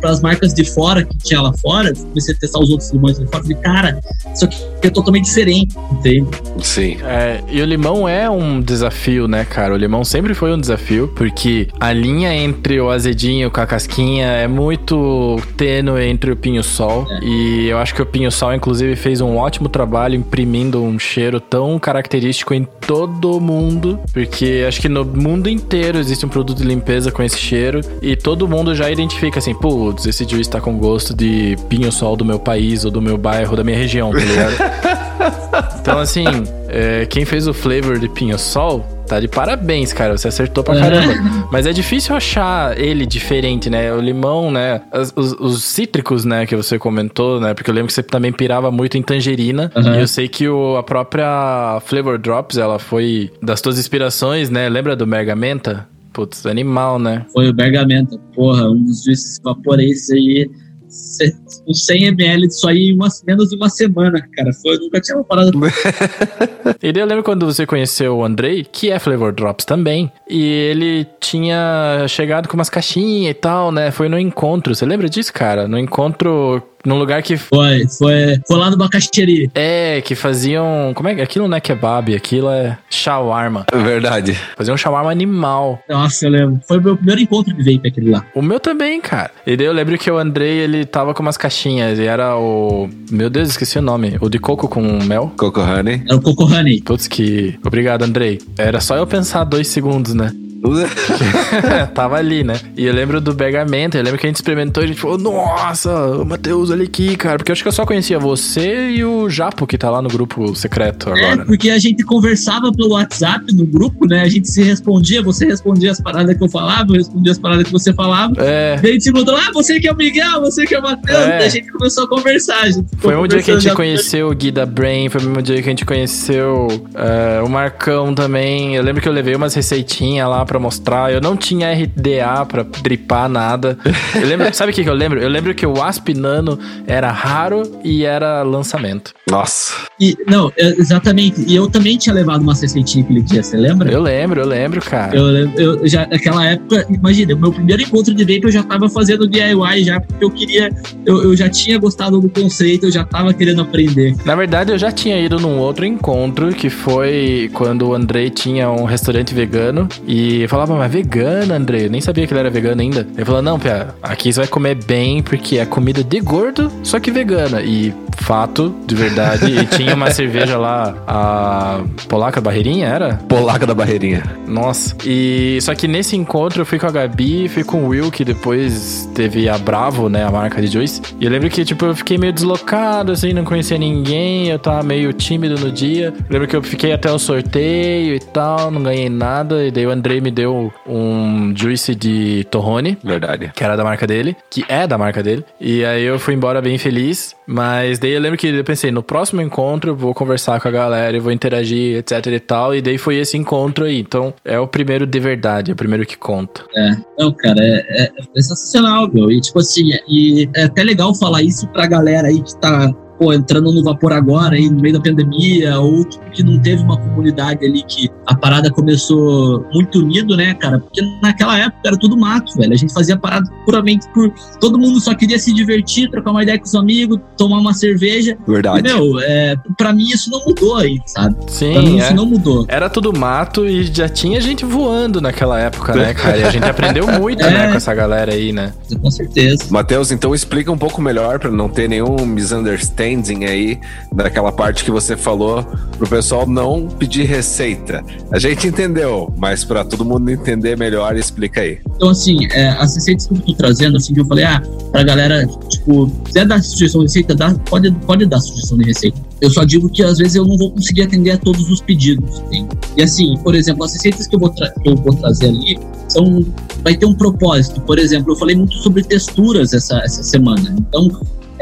para as marcas de fora que tinha lá fora, comecei a testar os outros limões de fora, falei, cara, isso aqui é totalmente diferente, entende? Sim. É, e o limão é um desafio, né, cara? O limão sempre foi um desafio, porque a linha entre o azedinho com a casquinha é muito tênue entre o pinho-sol. É. E eu acho que o pinho-sol, inclusive, fez um ótimo trabalho imprimindo um cheiro tão característico em todo mundo. Porque acho que no mundo inteiro existe um produto de limpeza com esse cheiro. E todo mundo já identifica assim, putz, esse juiz tá com gosto de pinho-sol do meu país, ou do meu bairro, da minha região, tá ligado? então, assim, é, quem fez o flavor de pinho-sol tá de parabéns, cara. Você acertou pra caramba. Mas é difícil achar ele diferente, né? O limão, né? Os, os, os, cítricos, né? Que você comentou, né? Porque eu lembro que você também pirava muito em tangerina. Uhum. E eu sei que o, a própria Flavor Drops, ela foi das tuas inspirações, né? Lembra do Mergamenta? Putz, animal, né? Foi o Bergamenta, porra, um dos juízes vaporenses aí uns 100 ml disso aí em uma, menos de uma semana, cara. Foi, eu nunca tinha uma parada. e daí eu lembro quando você conheceu o Andrei, que é Flavor Drops também, e ele tinha chegado com umas caixinhas e tal, né? Foi no encontro. Você lembra disso, cara? No encontro num lugar que. Foi, foi. Foi lá no Bacaxeri. É, que faziam. Como é que. Aquilo não é kebab, aquilo é shawarma. É verdade. Faziam um shawarma animal. Nossa, eu lembro. Foi o meu primeiro encontro de vape aquele lá. O meu também, cara. E daí eu lembro que o Andrei, ele tava com umas caixinhas. E era o. Meu Deus, esqueci o nome. O de coco com mel. Coco Honey. Era o Coco Honey. Putz, que. Obrigado, Andrei. Era só eu pensar dois segundos, né? Tava ali, né? E eu lembro do Bergamento, eu lembro que a gente experimentou e a gente falou, nossa, o Matheus, olha aqui, cara. Porque eu acho que eu só conhecia você e o Japo, que tá lá no grupo secreto é, agora. É, porque a gente conversava pelo WhatsApp no grupo, né? A gente se respondia, você respondia as paradas que eu falava, eu respondia as paradas que você falava. É. Daí a gente se mudou, ah, você que é o Miguel, você que é o Matheus. É. Daí a gente começou a conversar. A foi um dia que a gente conheceu o Gui da Brain, foi o mesmo dia que a gente conheceu uh, o Marcão também. Eu lembro que eu levei umas receitinhas lá para mostrar. Eu não tinha RDA para dripar nada. Eu lembro, sabe o que, que eu lembro? Eu lembro que o Asp Nano era raro e era lançamento. Nossa. E, não, exatamente. E eu também tinha levado uma receitinha aquele dia, você lembra? Eu lembro, eu lembro, cara. Eu, eu já, naquela época, imagina, meu primeiro encontro de vape eu já tava fazendo DIY já, porque eu queria, eu, eu já tinha gostado do conceito, eu já tava querendo aprender. Na verdade, eu já tinha ido num outro encontro, que foi quando o Andrei tinha um restaurante vegano, e eu falava, mas vegano, Andrei? Eu nem sabia que ele era vegano ainda. Ele falou, não, Pia, aqui você vai comer bem, porque é comida de gordo, só que vegana. E fato, de verdade. e tinha uma cerveja lá, a Polaca Barreirinha, era? Polaca da Barreirinha. Nossa. E só que nesse encontro eu fui com a Gabi, fui com o Will, que depois teve a Bravo, né, a marca de Juice. E eu lembro que, tipo, eu fiquei meio deslocado, assim, não conhecia ninguém, eu tava meio tímido no dia. Eu lembro que eu fiquei até o sorteio e tal, não ganhei nada. E daí o Andrei me deu um Juice de Torrone. Verdade. Que era da marca dele, que é da marca dele. E aí eu fui embora bem feliz. Mas daí eu lembro que eu pensei, no próximo encontro eu vou conversar com a galera, eu vou interagir, etc e tal. E daí foi esse encontro aí. Então é o primeiro de verdade, é o primeiro que conta. É, não, cara, é, é, é sensacional, meu. E tipo assim, e é até legal falar isso pra galera aí que tá pô, entrando no vapor agora, aí, no meio da pandemia, ou tipo, que não teve uma comunidade ali que a parada começou muito unido, né, cara? Porque naquela época era tudo mato, velho. A gente fazia parada puramente por. Todo mundo só queria se divertir, trocar uma ideia com os amigos, tomar uma cerveja. Verdade. E, meu, é, pra mim isso não mudou aí, sabe? Sim. Pra mim é. isso não mudou. Era tudo mato e já tinha gente voando naquela época, né, cara? E a gente aprendeu muito, né, é. né, com essa galera aí, né? Com certeza. Matheus, então explica um pouco melhor pra não ter nenhum misunderstanding aí daquela parte que você falou pro pessoal não pedir receita. A gente entendeu, mas para todo mundo entender melhor, explica aí. Então, assim, é, as receitas que eu tô trazendo, assim, que eu falei, ah, pra galera, tipo, quiser dar sugestão de receita, dá, pode, pode dar sugestão de receita. Eu só digo que às vezes eu não vou conseguir atender a todos os pedidos. E assim, por exemplo, as receitas que eu vou, que eu vou trazer ali são, vai ter um propósito. Por exemplo, eu falei muito sobre texturas essa, essa semana. Então,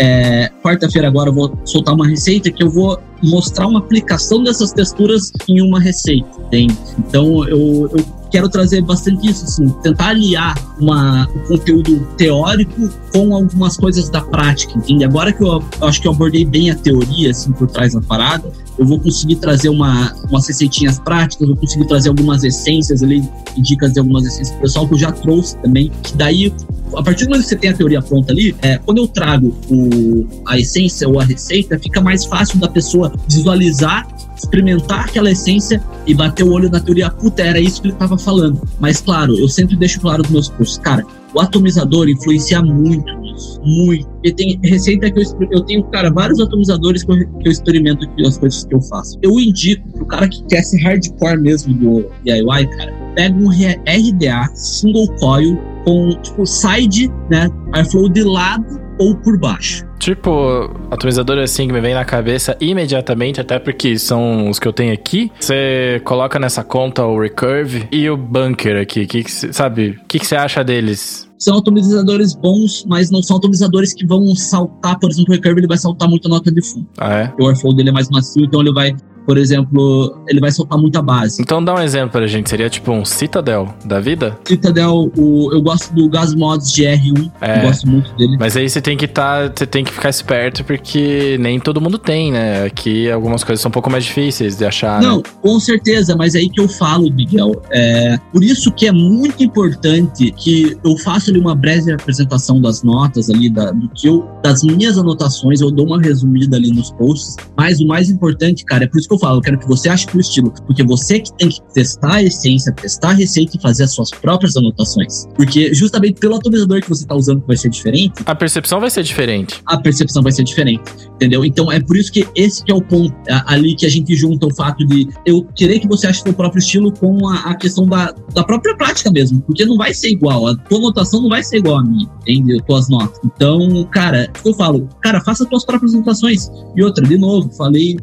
é, Quarta-feira agora eu vou soltar uma receita que eu vou mostrar uma aplicação dessas texturas em uma receita, entende? Então eu, eu quero trazer bastante isso, assim, tentar aliar uma, o conteúdo teórico com algumas coisas da prática, entende? Agora que eu, eu acho que eu abordei bem a teoria, assim, por trás da parada, eu vou conseguir trazer uma, umas receitinhas práticas, vou conseguir trazer algumas essências ali, dicas de algumas essências pro pessoal que eu já trouxe também, que daí, a partir do momento que você tem a teoria pronta ali, é, quando eu trago o, a essência ou a receita, fica mais fácil da pessoa visualizar experimentar aquela essência e bater o olho na teoria, puta, era isso que ele estava falando. Mas, claro, eu sempre deixo claro nos meus cursos, cara, o atomizador influencia muito nisso, muito. E tem receita que eu, eu tenho, cara, vários atomizadores que eu, que eu experimento aqui, as coisas que eu faço. Eu indico pro cara que quer ser hardcore mesmo do DIY, cara, pega um RDA single coil com, tipo, side, né, airflow de lado ou por baixo. Tipo, atomizador assim que me vem na cabeça imediatamente, até porque são os que eu tenho aqui. Você coloca nessa conta o Recurve e o Bunker aqui. Que, que sabe? O que, que você acha deles? São atomizadores bons, mas não são atomizadores que vão saltar, por exemplo, o Recurve ele vai saltar muito a nota de fundo. Ah, é? O airflow dele é mais macio, então ele vai por exemplo, ele vai soltar muita base. Então dá um exemplo pra gente, seria tipo um Citadel da vida? Citadel, o, eu gosto do Gas Mods GR1, É. eu gosto muito dele. Mas aí você tem que tá, você tem que ficar esperto porque nem todo mundo tem, né? Aqui algumas coisas são um pouco mais difíceis de achar. Não, né? com certeza, mas aí que eu falo, Miguel. É, por isso que é muito importante que eu faço ali uma breve apresentação das notas ali, da, do que eu, das minhas anotações, eu dou uma resumida ali nos posts. Mas o mais importante, cara, é por isso que eu falo, eu quero que você ache o estilo, porque você que tem que testar a essência, testar a receita e fazer as suas próprias anotações. Porque justamente pelo atualizador que você tá usando que vai ser diferente, A percepção vai ser diferente. a percepção vai ser diferente, entendeu? Então é por isso que esse que é o ponto a- ali que a gente junta o fato de eu querer que você ache seu próprio estilo com a, a questão da, da própria prática mesmo, porque não vai ser igual, a tua anotação não vai ser igual a minha, entende? Tuas notas. Então, cara, o que eu falo, cara, faça tuas próprias anotações. E outra, de novo, falei,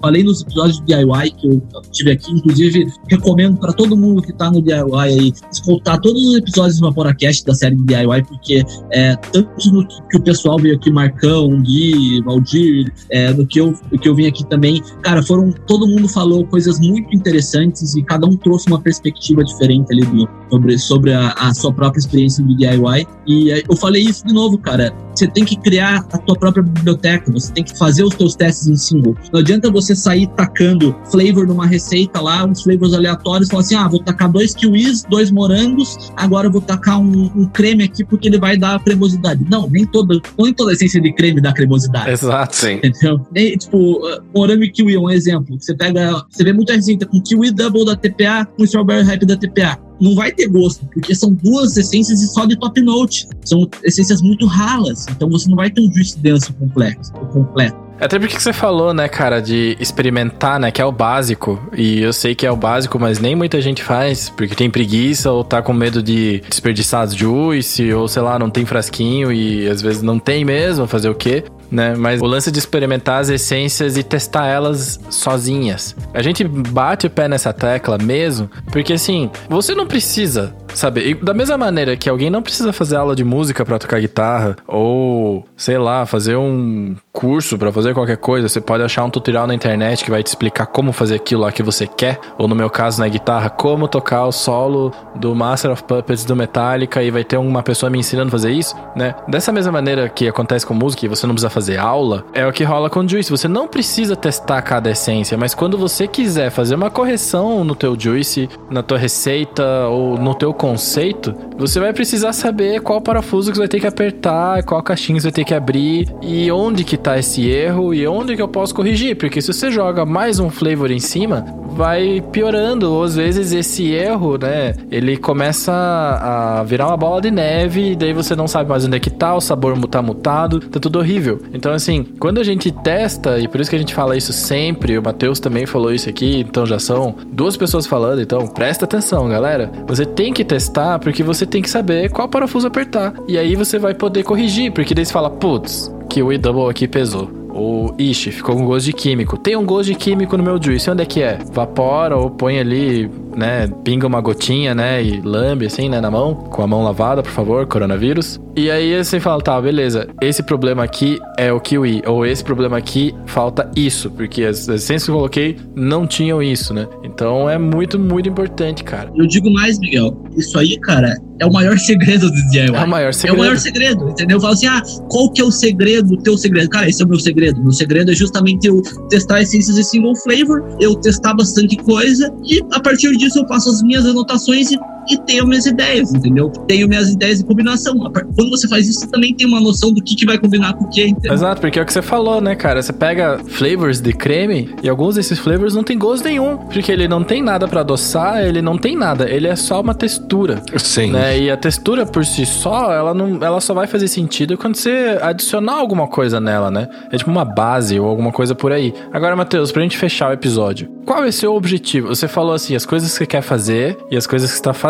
falei nos episódios de DIY que eu tive aqui, inclusive recomendo para todo mundo que tá no DIY aí escutar todos os episódios do Vaporacast da série DIY, porque é, tanto no que o pessoal veio aqui, Marcão, Gui, Valdir, é, no que eu, que eu vim aqui também, cara, foram, todo mundo falou coisas muito interessantes e cada um trouxe uma perspectiva diferente ali do, sobre, sobre a, a sua própria experiência do DIY. E é, eu falei isso de novo, cara, você tem que criar a tua própria biblioteca, você tem que fazer os teus testes em single. Não adianta você sair tacando flavor numa receita lá, uns flavors aleatórios, falar assim, ah, vou tacar dois kiwis, dois morangos, agora eu vou tacar um, um creme aqui porque ele vai dar cremosidade. Não, nem toda, nem toda a essência de creme dá cremosidade. Exato. Sim. Entendeu? E, tipo, morango e kiwi é um exemplo. Você pega, você vê muita receita com kiwi double da TPA, com strawberry hype da TPA. Não vai ter gosto, porque são duas essências e só de top note. São essências muito ralas, então você não vai ter um juice denso complexo, completo. Até porque você falou, né, cara, de experimentar, né, que é o básico. E eu sei que é o básico, mas nem muita gente faz, porque tem preguiça ou tá com medo de desperdiçar as juice, ou sei lá, não tem frasquinho e às vezes não tem mesmo, fazer o quê? Né? Mas o lance de experimentar as essências e testar elas sozinhas. A gente bate o pé nessa tecla mesmo, porque assim, você não precisa saber. E da mesma maneira que alguém não precisa fazer aula de música pra tocar guitarra, ou sei lá, fazer um curso pra fazer qualquer coisa, você pode achar um tutorial na internet que vai te explicar como fazer aquilo lá que você quer, ou no meu caso na guitarra, como tocar o solo do Master of Puppets do Metallica e vai ter uma pessoa me ensinando a fazer isso, né? Dessa mesma maneira que acontece com música e você não precisa fazer aula, é o que rola com o Juice. Você não precisa testar cada essência, mas quando você quiser fazer uma correção no teu Juice, na tua receita ou no teu conceito, você vai precisar saber qual parafuso que você vai ter que apertar, qual caixinha você vai ter que abrir e onde que tá esse erro e onde que eu posso corrigir, porque se você joga mais um flavor em cima, vai piorando, ou às vezes esse erro, né, ele começa a virar uma bola de neve e daí você não sabe mais onde é que tá, o sabor tá mutado, tá tudo horrível. Então assim, quando a gente testa, e por isso que a gente fala isso sempre, o Matheus também falou isso aqui, então já são duas pessoas falando, então presta atenção, galera. Você tem que testar porque você tem que saber qual parafuso apertar. E aí você vai poder corrigir, porque daí você fala, putz, que o E-Double aqui pesou. Ou, ixi, ficou com gosto de químico. Tem um gosto de químico no meu juice. Onde é que é? Vapora ou põe ali, né? Pinga uma gotinha, né? E lambe assim, né? Na mão. Com a mão lavada, por favor, coronavírus. E aí você fala, tá, beleza. Esse problema aqui é o kiwi. Ou esse problema aqui falta isso. Porque as as essências que eu coloquei não tinham isso, né? Então é muito, muito importante, cara. Eu digo mais, Miguel, isso aí, cara, é o maior segredo do DIY. É o maior É o segredo. maior segredo, entendeu? Eu falo assim, ah, qual que é o segredo, o teu segredo? Cara, esse é o meu segredo. Meu segredo é justamente eu testar essências de single flavor, eu testar bastante coisa e a partir disso eu faço as minhas anotações e, e tenho minhas ideias, entendeu? Tenho minhas ideias de combinação. Quando você faz isso, você também tem uma noção do que, que vai combinar com o que, entendeu? Exato, porque é o que você falou, né, cara? Você pega flavors de creme e alguns desses flavors não tem gosto nenhum, porque ele não tem nada pra adoçar, ele não tem nada, ele é só uma textura. Sim. Né? E a textura por si só, ela não, ela só vai fazer sentido quando você adicionar alguma coisa nela, né? É tipo uma base ou alguma coisa por aí. Agora, Matheus, pra gente fechar o episódio, qual é o seu objetivo? Você falou assim, as coisas que você quer fazer e as coisas que você está fazendo.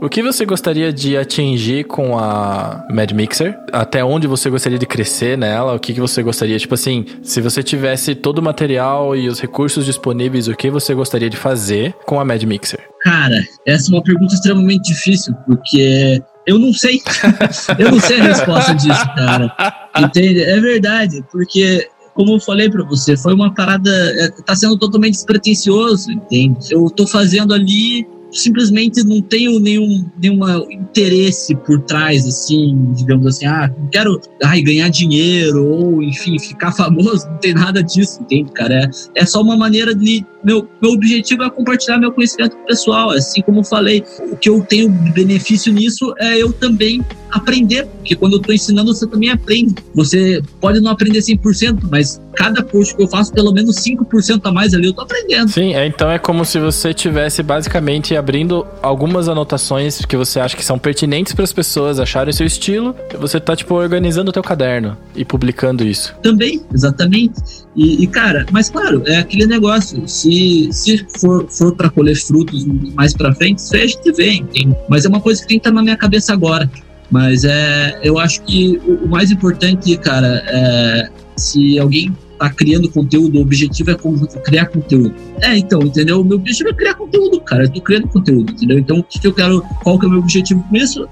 O que você gostaria de atingir com a Mad Mixer? Até onde você gostaria de crescer nela? O que, que você gostaria? Tipo assim, se você tivesse todo o material e os recursos disponíveis, o que você gostaria de fazer com a Mad Mixer? Cara, essa é uma pergunta extremamente difícil, porque eu não sei. eu não sei a resposta disso, cara. Entende? É verdade, porque como eu falei para você, foi uma parada. É, tá sendo totalmente despretensioso, entende? Eu tô fazendo ali simplesmente não tenho nenhum nenhuma interesse por trás, assim, digamos assim, ah, quero ai, ganhar dinheiro ou, enfim, ficar famoso, não tem nada disso, entende, cara? É, é só uma maneira de. Meu, meu objetivo é compartilhar meu conhecimento pessoal, assim como eu falei, o que eu tenho benefício nisso é eu também aprender, porque quando eu estou ensinando, você também aprende. Você pode não aprender 100%, mas cada post que eu faço, pelo menos 5% a mais ali, eu tô aprendendo. Sim, é, então é como se você tivesse basicamente abrindo algumas anotações que você acha que são pertinentes para as pessoas acharem seu estilo, você tá, tipo, organizando o teu caderno e publicando isso. Também, exatamente. E, e cara, mas claro, é aquele negócio, se, se for, for para colher frutos mais para frente, isso aí a gente vê? Mas é uma coisa que tem que estar na minha cabeça agora. Mas é, eu acho que o mais importante, cara, é se alguém tá criando conteúdo, o objetivo é criar conteúdo. É, então, entendeu? O meu objetivo é criar conteúdo, cara. Eu tô criando conteúdo, entendeu? Então, o que eu quero, qual que é o meu objetivo com isso?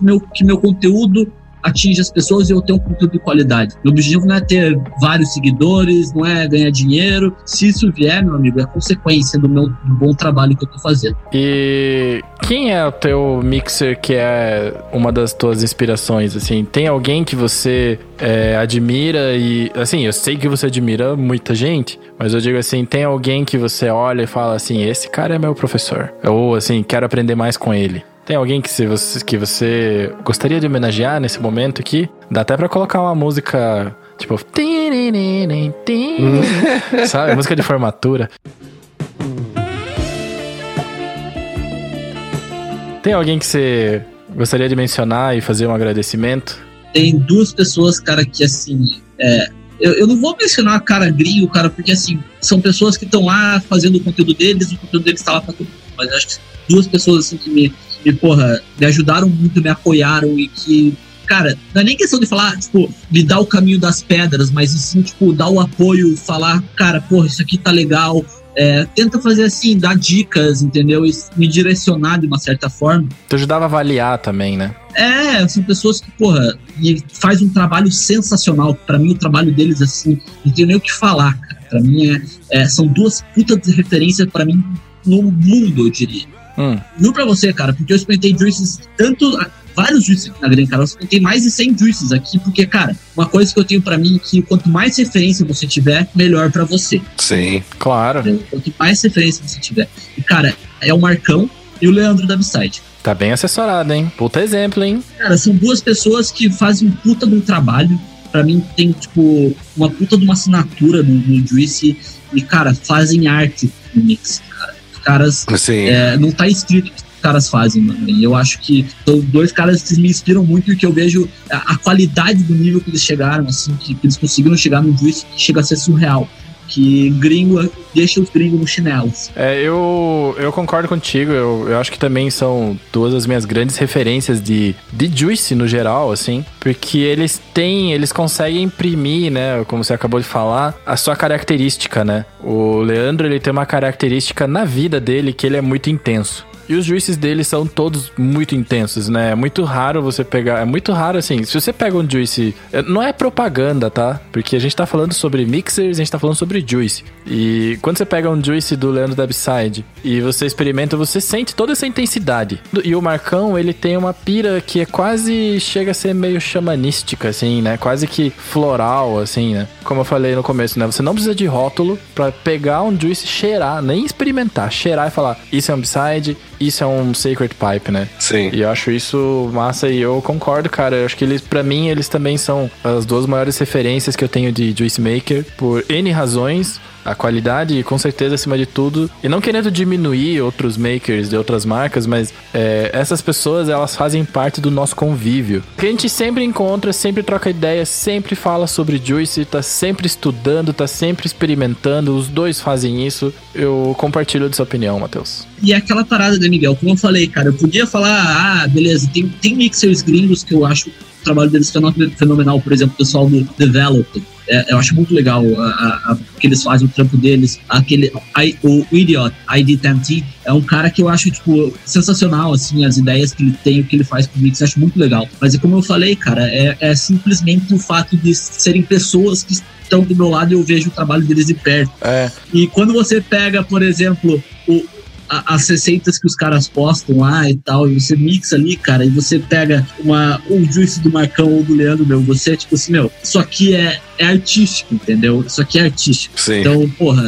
Meu, que meu conteúdo atinge as pessoas e eu tenho um conteúdo de qualidade. Meu objetivo não é ter vários seguidores, não é ganhar dinheiro. Se isso vier, meu amigo, é consequência do meu do bom trabalho que eu tô fazendo. E quem é o teu mixer que é uma das tuas inspirações? Assim, tem alguém que você é, admira e, assim, eu sei que você admira muita gente, mas eu digo assim, tem alguém que você olha e fala assim, esse cara é meu professor. Ou assim, quero aprender mais com ele. Tem alguém que, você, que você gostaria de homenagear nesse momento aqui? Dá até pra colocar uma música tipo. sabe? Música de formatura. Tem alguém que você gostaria de mencionar e fazer um agradecimento? Tem duas pessoas, cara, que assim. É, eu, eu, não vou mencionar cara gringo, cara, porque assim, são pessoas que estão lá fazendo o conteúdo deles, o conteúdo deles está lá pra todo mundo. Mas acho que duas pessoas assim que me me, porra, me ajudaram muito, me apoiaram e que, cara, não é nem questão de falar, tipo, me dar o caminho das pedras, mas sim, tipo, dar o apoio, falar, cara, porra, isso aqui tá legal. É, tenta fazer assim, dar dicas, entendeu? E me direcionar de uma certa forma. Tu ajudava a avaliar também, né? É, são pessoas que, porra, e faz um trabalho sensacional. Para mim, o trabalho deles, assim, não tenho nem o que falar, cara. Pra mim, é, é são duas putas de referência para mim no mundo, eu diria. Hum. Juro pra você, cara, porque eu experimentei juices tanto. Vários juices na Grande Carol, eu experimentei mais de 100 juices aqui, porque, cara, uma coisa que eu tenho para mim é que quanto mais referência você tiver, melhor para você. Sim, claro. Quanto mais referência você tiver. E, cara, é o Marcão e o Leandro da Upside. Tá bem assessorado, hein? Puta exemplo, hein? Cara, são duas pessoas que fazem um puta de um trabalho. Pra mim, tem, tipo, uma puta de uma assinatura no, no Juice. E, cara, fazem arte no mix, cara caras. É, não tá escrito que os caras fazem, mano. E eu acho que são dois caras que me inspiram muito e que eu vejo a, a qualidade do nível que eles chegaram, assim, que, que eles conseguiram chegar no juiz que chega a ser surreal que gringo deixa os gringos no chinelos. É, eu, eu concordo contigo. Eu, eu acho que também são duas das minhas grandes referências de, de Juice no geral, assim. Porque eles têm, eles conseguem imprimir, né? Como você acabou de falar, a sua característica, né? O Leandro, ele tem uma característica na vida dele que ele é muito intenso. E os juices dele são todos muito intensos, né? É muito raro você pegar. É muito raro assim. Se você pega um juice. É, não é propaganda, tá? Porque a gente tá falando sobre mixers, a gente tá falando sobre juice. E quando você pega um juice do Leandro Debside e você experimenta, você sente toda essa intensidade. E o Marcão, ele tem uma pira que é quase. chega a ser meio xamanística, assim, né? Quase que floral, assim, né? Como eu falei no começo, né? Você não precisa de rótulo para pegar um juice, cheirar, nem experimentar, cheirar e falar: isso é um Upside, isso é um Sacred Pipe, né? Sim. E eu acho isso massa e eu concordo, cara. Eu acho que eles, para mim, eles também são as duas maiores referências que eu tenho de Juice Maker por N razões a qualidade, com certeza, acima de tudo. E não querendo diminuir outros makers de outras marcas, mas é, essas pessoas, elas fazem parte do nosso convívio. Que a gente sempre encontra, sempre troca ideia, sempre fala sobre Juice, tá sempre estudando, tá sempre experimentando. Os dois fazem isso. Eu compartilho dessa opinião, Matheus. E aquela parada, né, Miguel? Como eu falei, cara, eu podia falar, ah, beleza, tem, tem mixers gringos que eu acho o trabalho deles fenomenal, por exemplo, o pessoal do Develop é, eu acho muito legal a, a, que eles fazem o trampo deles. Aquele, I, o Idiot, ID10T, é um cara que eu acho, tipo, sensacional, assim, as ideias que ele tem, o que ele faz com o Mix, eu acho muito legal. Mas é como eu falei, cara, é, é simplesmente o fato de serem pessoas que estão do meu lado e eu vejo o trabalho deles de perto. É. E quando você pega, por exemplo, o, a- as receitas que os caras postam lá e tal, e você mixa ali, cara, e você pega uma, um juice do Marcão ou do Leandro, meu, você, tipo assim, meu, isso aqui é, é artístico, entendeu? Isso aqui é artístico. Sim. Então, porra,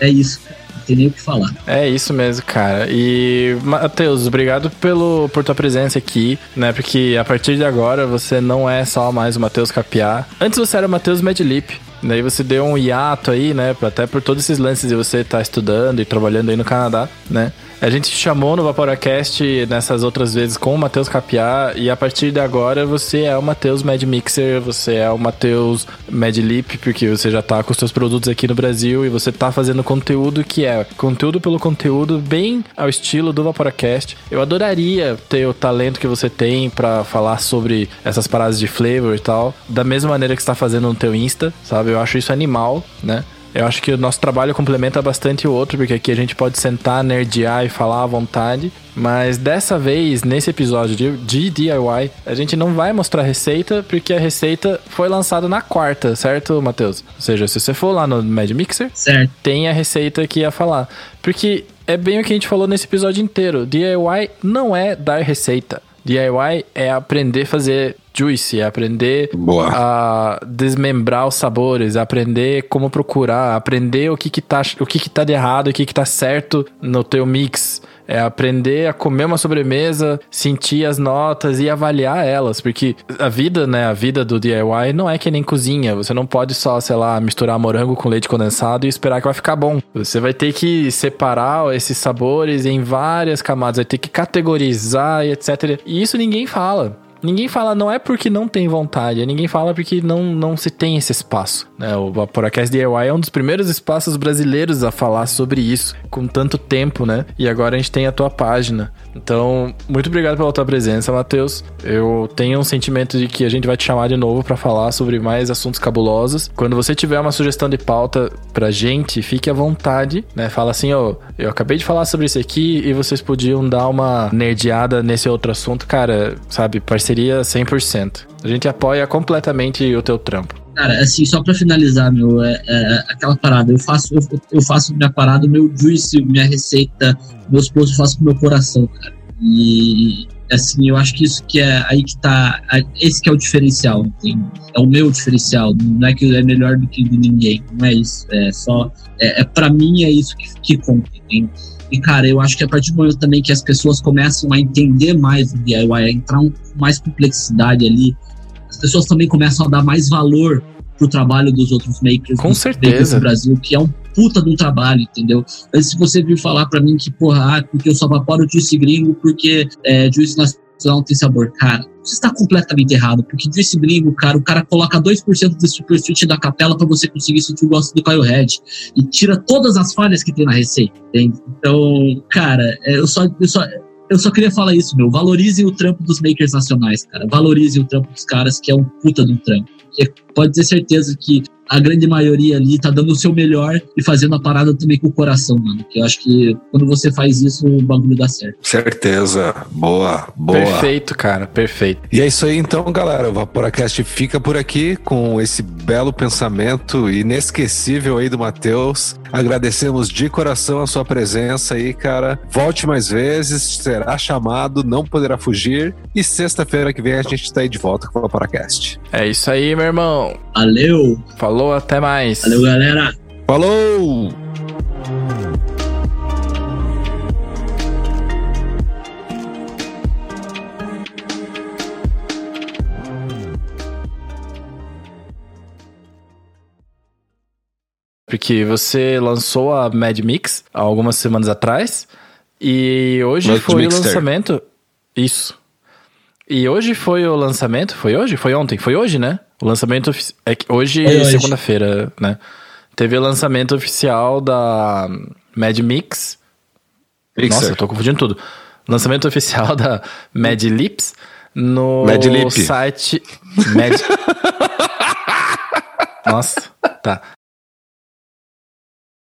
é isso, cara. Não tem nem o que falar. É isso mesmo, cara. E, Matheus, obrigado pelo, por tua presença aqui, né? Porque a partir de agora você não é só mais o Matheus Capiá. Antes você era o Matheus Medlip. Daí você deu um hiato aí, né? Até por todos esses lances de você estar estudando e trabalhando aí no Canadá, né? A gente te chamou no Vaporacast nessas outras vezes com o Matheus Capiá e a partir de agora você é o Matheus Mad Mixer, você é o Matheus Mad Lip, porque você já tá com os seus produtos aqui no Brasil e você tá fazendo conteúdo que é conteúdo pelo conteúdo, bem ao estilo do Vaporacast. Eu adoraria ter o talento que você tem pra falar sobre essas paradas de flavor e tal, da mesma maneira que você tá fazendo no teu Insta, sabe? Eu acho isso animal, né? Eu acho que o nosso trabalho complementa bastante o outro, porque aqui a gente pode sentar, nerdear e falar à vontade. Mas dessa vez, nesse episódio de, de DIY, a gente não vai mostrar receita, porque a receita foi lançada na quarta, certo, Matheus? Ou seja, se você for lá no Mad Mixer, Certo. tem a receita que ia falar. Porque é bem o que a gente falou nesse episódio inteiro. DIY não é dar receita. DIY é aprender a fazer juice, é aprender Boa. a desmembrar os sabores, aprender como procurar, aprender o que que tá, o que que tá de errado, o que que tá certo no teu mix. É aprender a comer uma sobremesa, sentir as notas e avaliar elas. Porque a vida, né? A vida do DIY não é que nem cozinha. Você não pode só, sei lá, misturar morango com leite condensado e esperar que vai ficar bom. Você vai ter que separar esses sabores em várias camadas, vai ter que categorizar e etc. E isso ninguém fala. Ninguém fala, não é porque não tem vontade, ninguém fala porque não, não se tem esse espaço. Né? O Vaporacast DIY é um dos primeiros espaços brasileiros a falar sobre isso, com tanto tempo, né? E agora a gente tem a tua página. Então, muito obrigado pela tua presença, Matheus. Eu tenho um sentimento de que a gente vai te chamar de novo para falar sobre mais assuntos cabulosos. Quando você tiver uma sugestão de pauta pra gente, fique à vontade, né? Fala assim, ó, eu acabei de falar sobre isso aqui e vocês podiam dar uma nerdeada nesse outro assunto, cara, sabe, parceria 100%. A gente apoia completamente o teu trampo. Cara, assim, só pra finalizar, meu, é, é aquela parada. Eu faço, eu, eu faço minha parada, meu juice, minha receita, meus posts eu faço com meu coração, cara. E assim, eu acho que isso que é aí que tá. Esse que é o diferencial, entende? É o meu diferencial. Não é que é melhor do que de ninguém. Não é isso. É só. É, é para mim é isso que, que conta, entende? E, cara, eu acho que a partir do momento também que as pessoas começam a entender mais o DIY, a entrar um, mais complexidade ali, as pessoas também começam a dar mais valor pro trabalho dos outros makers. Com certeza. do Brasil, que é um puta de um trabalho, entendeu? Mas se você vir falar pra mim que, porra, ah, porque eu só vaporo juice gringo porque é, juice nacional não tem sabor, cara, você está completamente errado, porque juice gringo, cara, o cara coloca 2% de superfície da capela pra você conseguir sentir o gosto do Kyle Red e tira todas as falhas que tem na receita, entende? Então, cara, é, eu só, eu só eu só queria falar isso, meu. Valorizem o trampo dos makers nacionais, cara. Valorizem o trampo dos caras, que é um puta de um trampo. Porque pode ter certeza que a grande maioria ali tá dando o seu melhor e fazendo a parada também com o coração, mano. Que eu acho que quando você faz isso, o bagulho dá certo. Certeza. Boa, boa. Perfeito, cara, perfeito. E é isso aí então, galera. O Vaporacast fica por aqui com esse belo pensamento inesquecível aí do Matheus. Agradecemos de coração a sua presença aí, cara. Volte mais vezes, será chamado, não poderá fugir. E sexta-feira que vem a gente tá aí de volta com o Vaporacast. É isso aí, meu irmão. Valeu! Falou, até mais. Valeu, galera! Falou! Porque você lançou a Mad Mix há algumas semanas atrás. E hoje Mad foi Mixter. o lançamento. Isso. E hoje foi o lançamento. Foi hoje? Foi ontem? Foi hoje, né? O lançamento. É que hoje é segunda-feira, né? Teve o lançamento oficial da Mad Mix. Mixer. Nossa, eu tô confundindo tudo. Lançamento oficial da Mad Lips no Mad site Mad... Nossa, tá.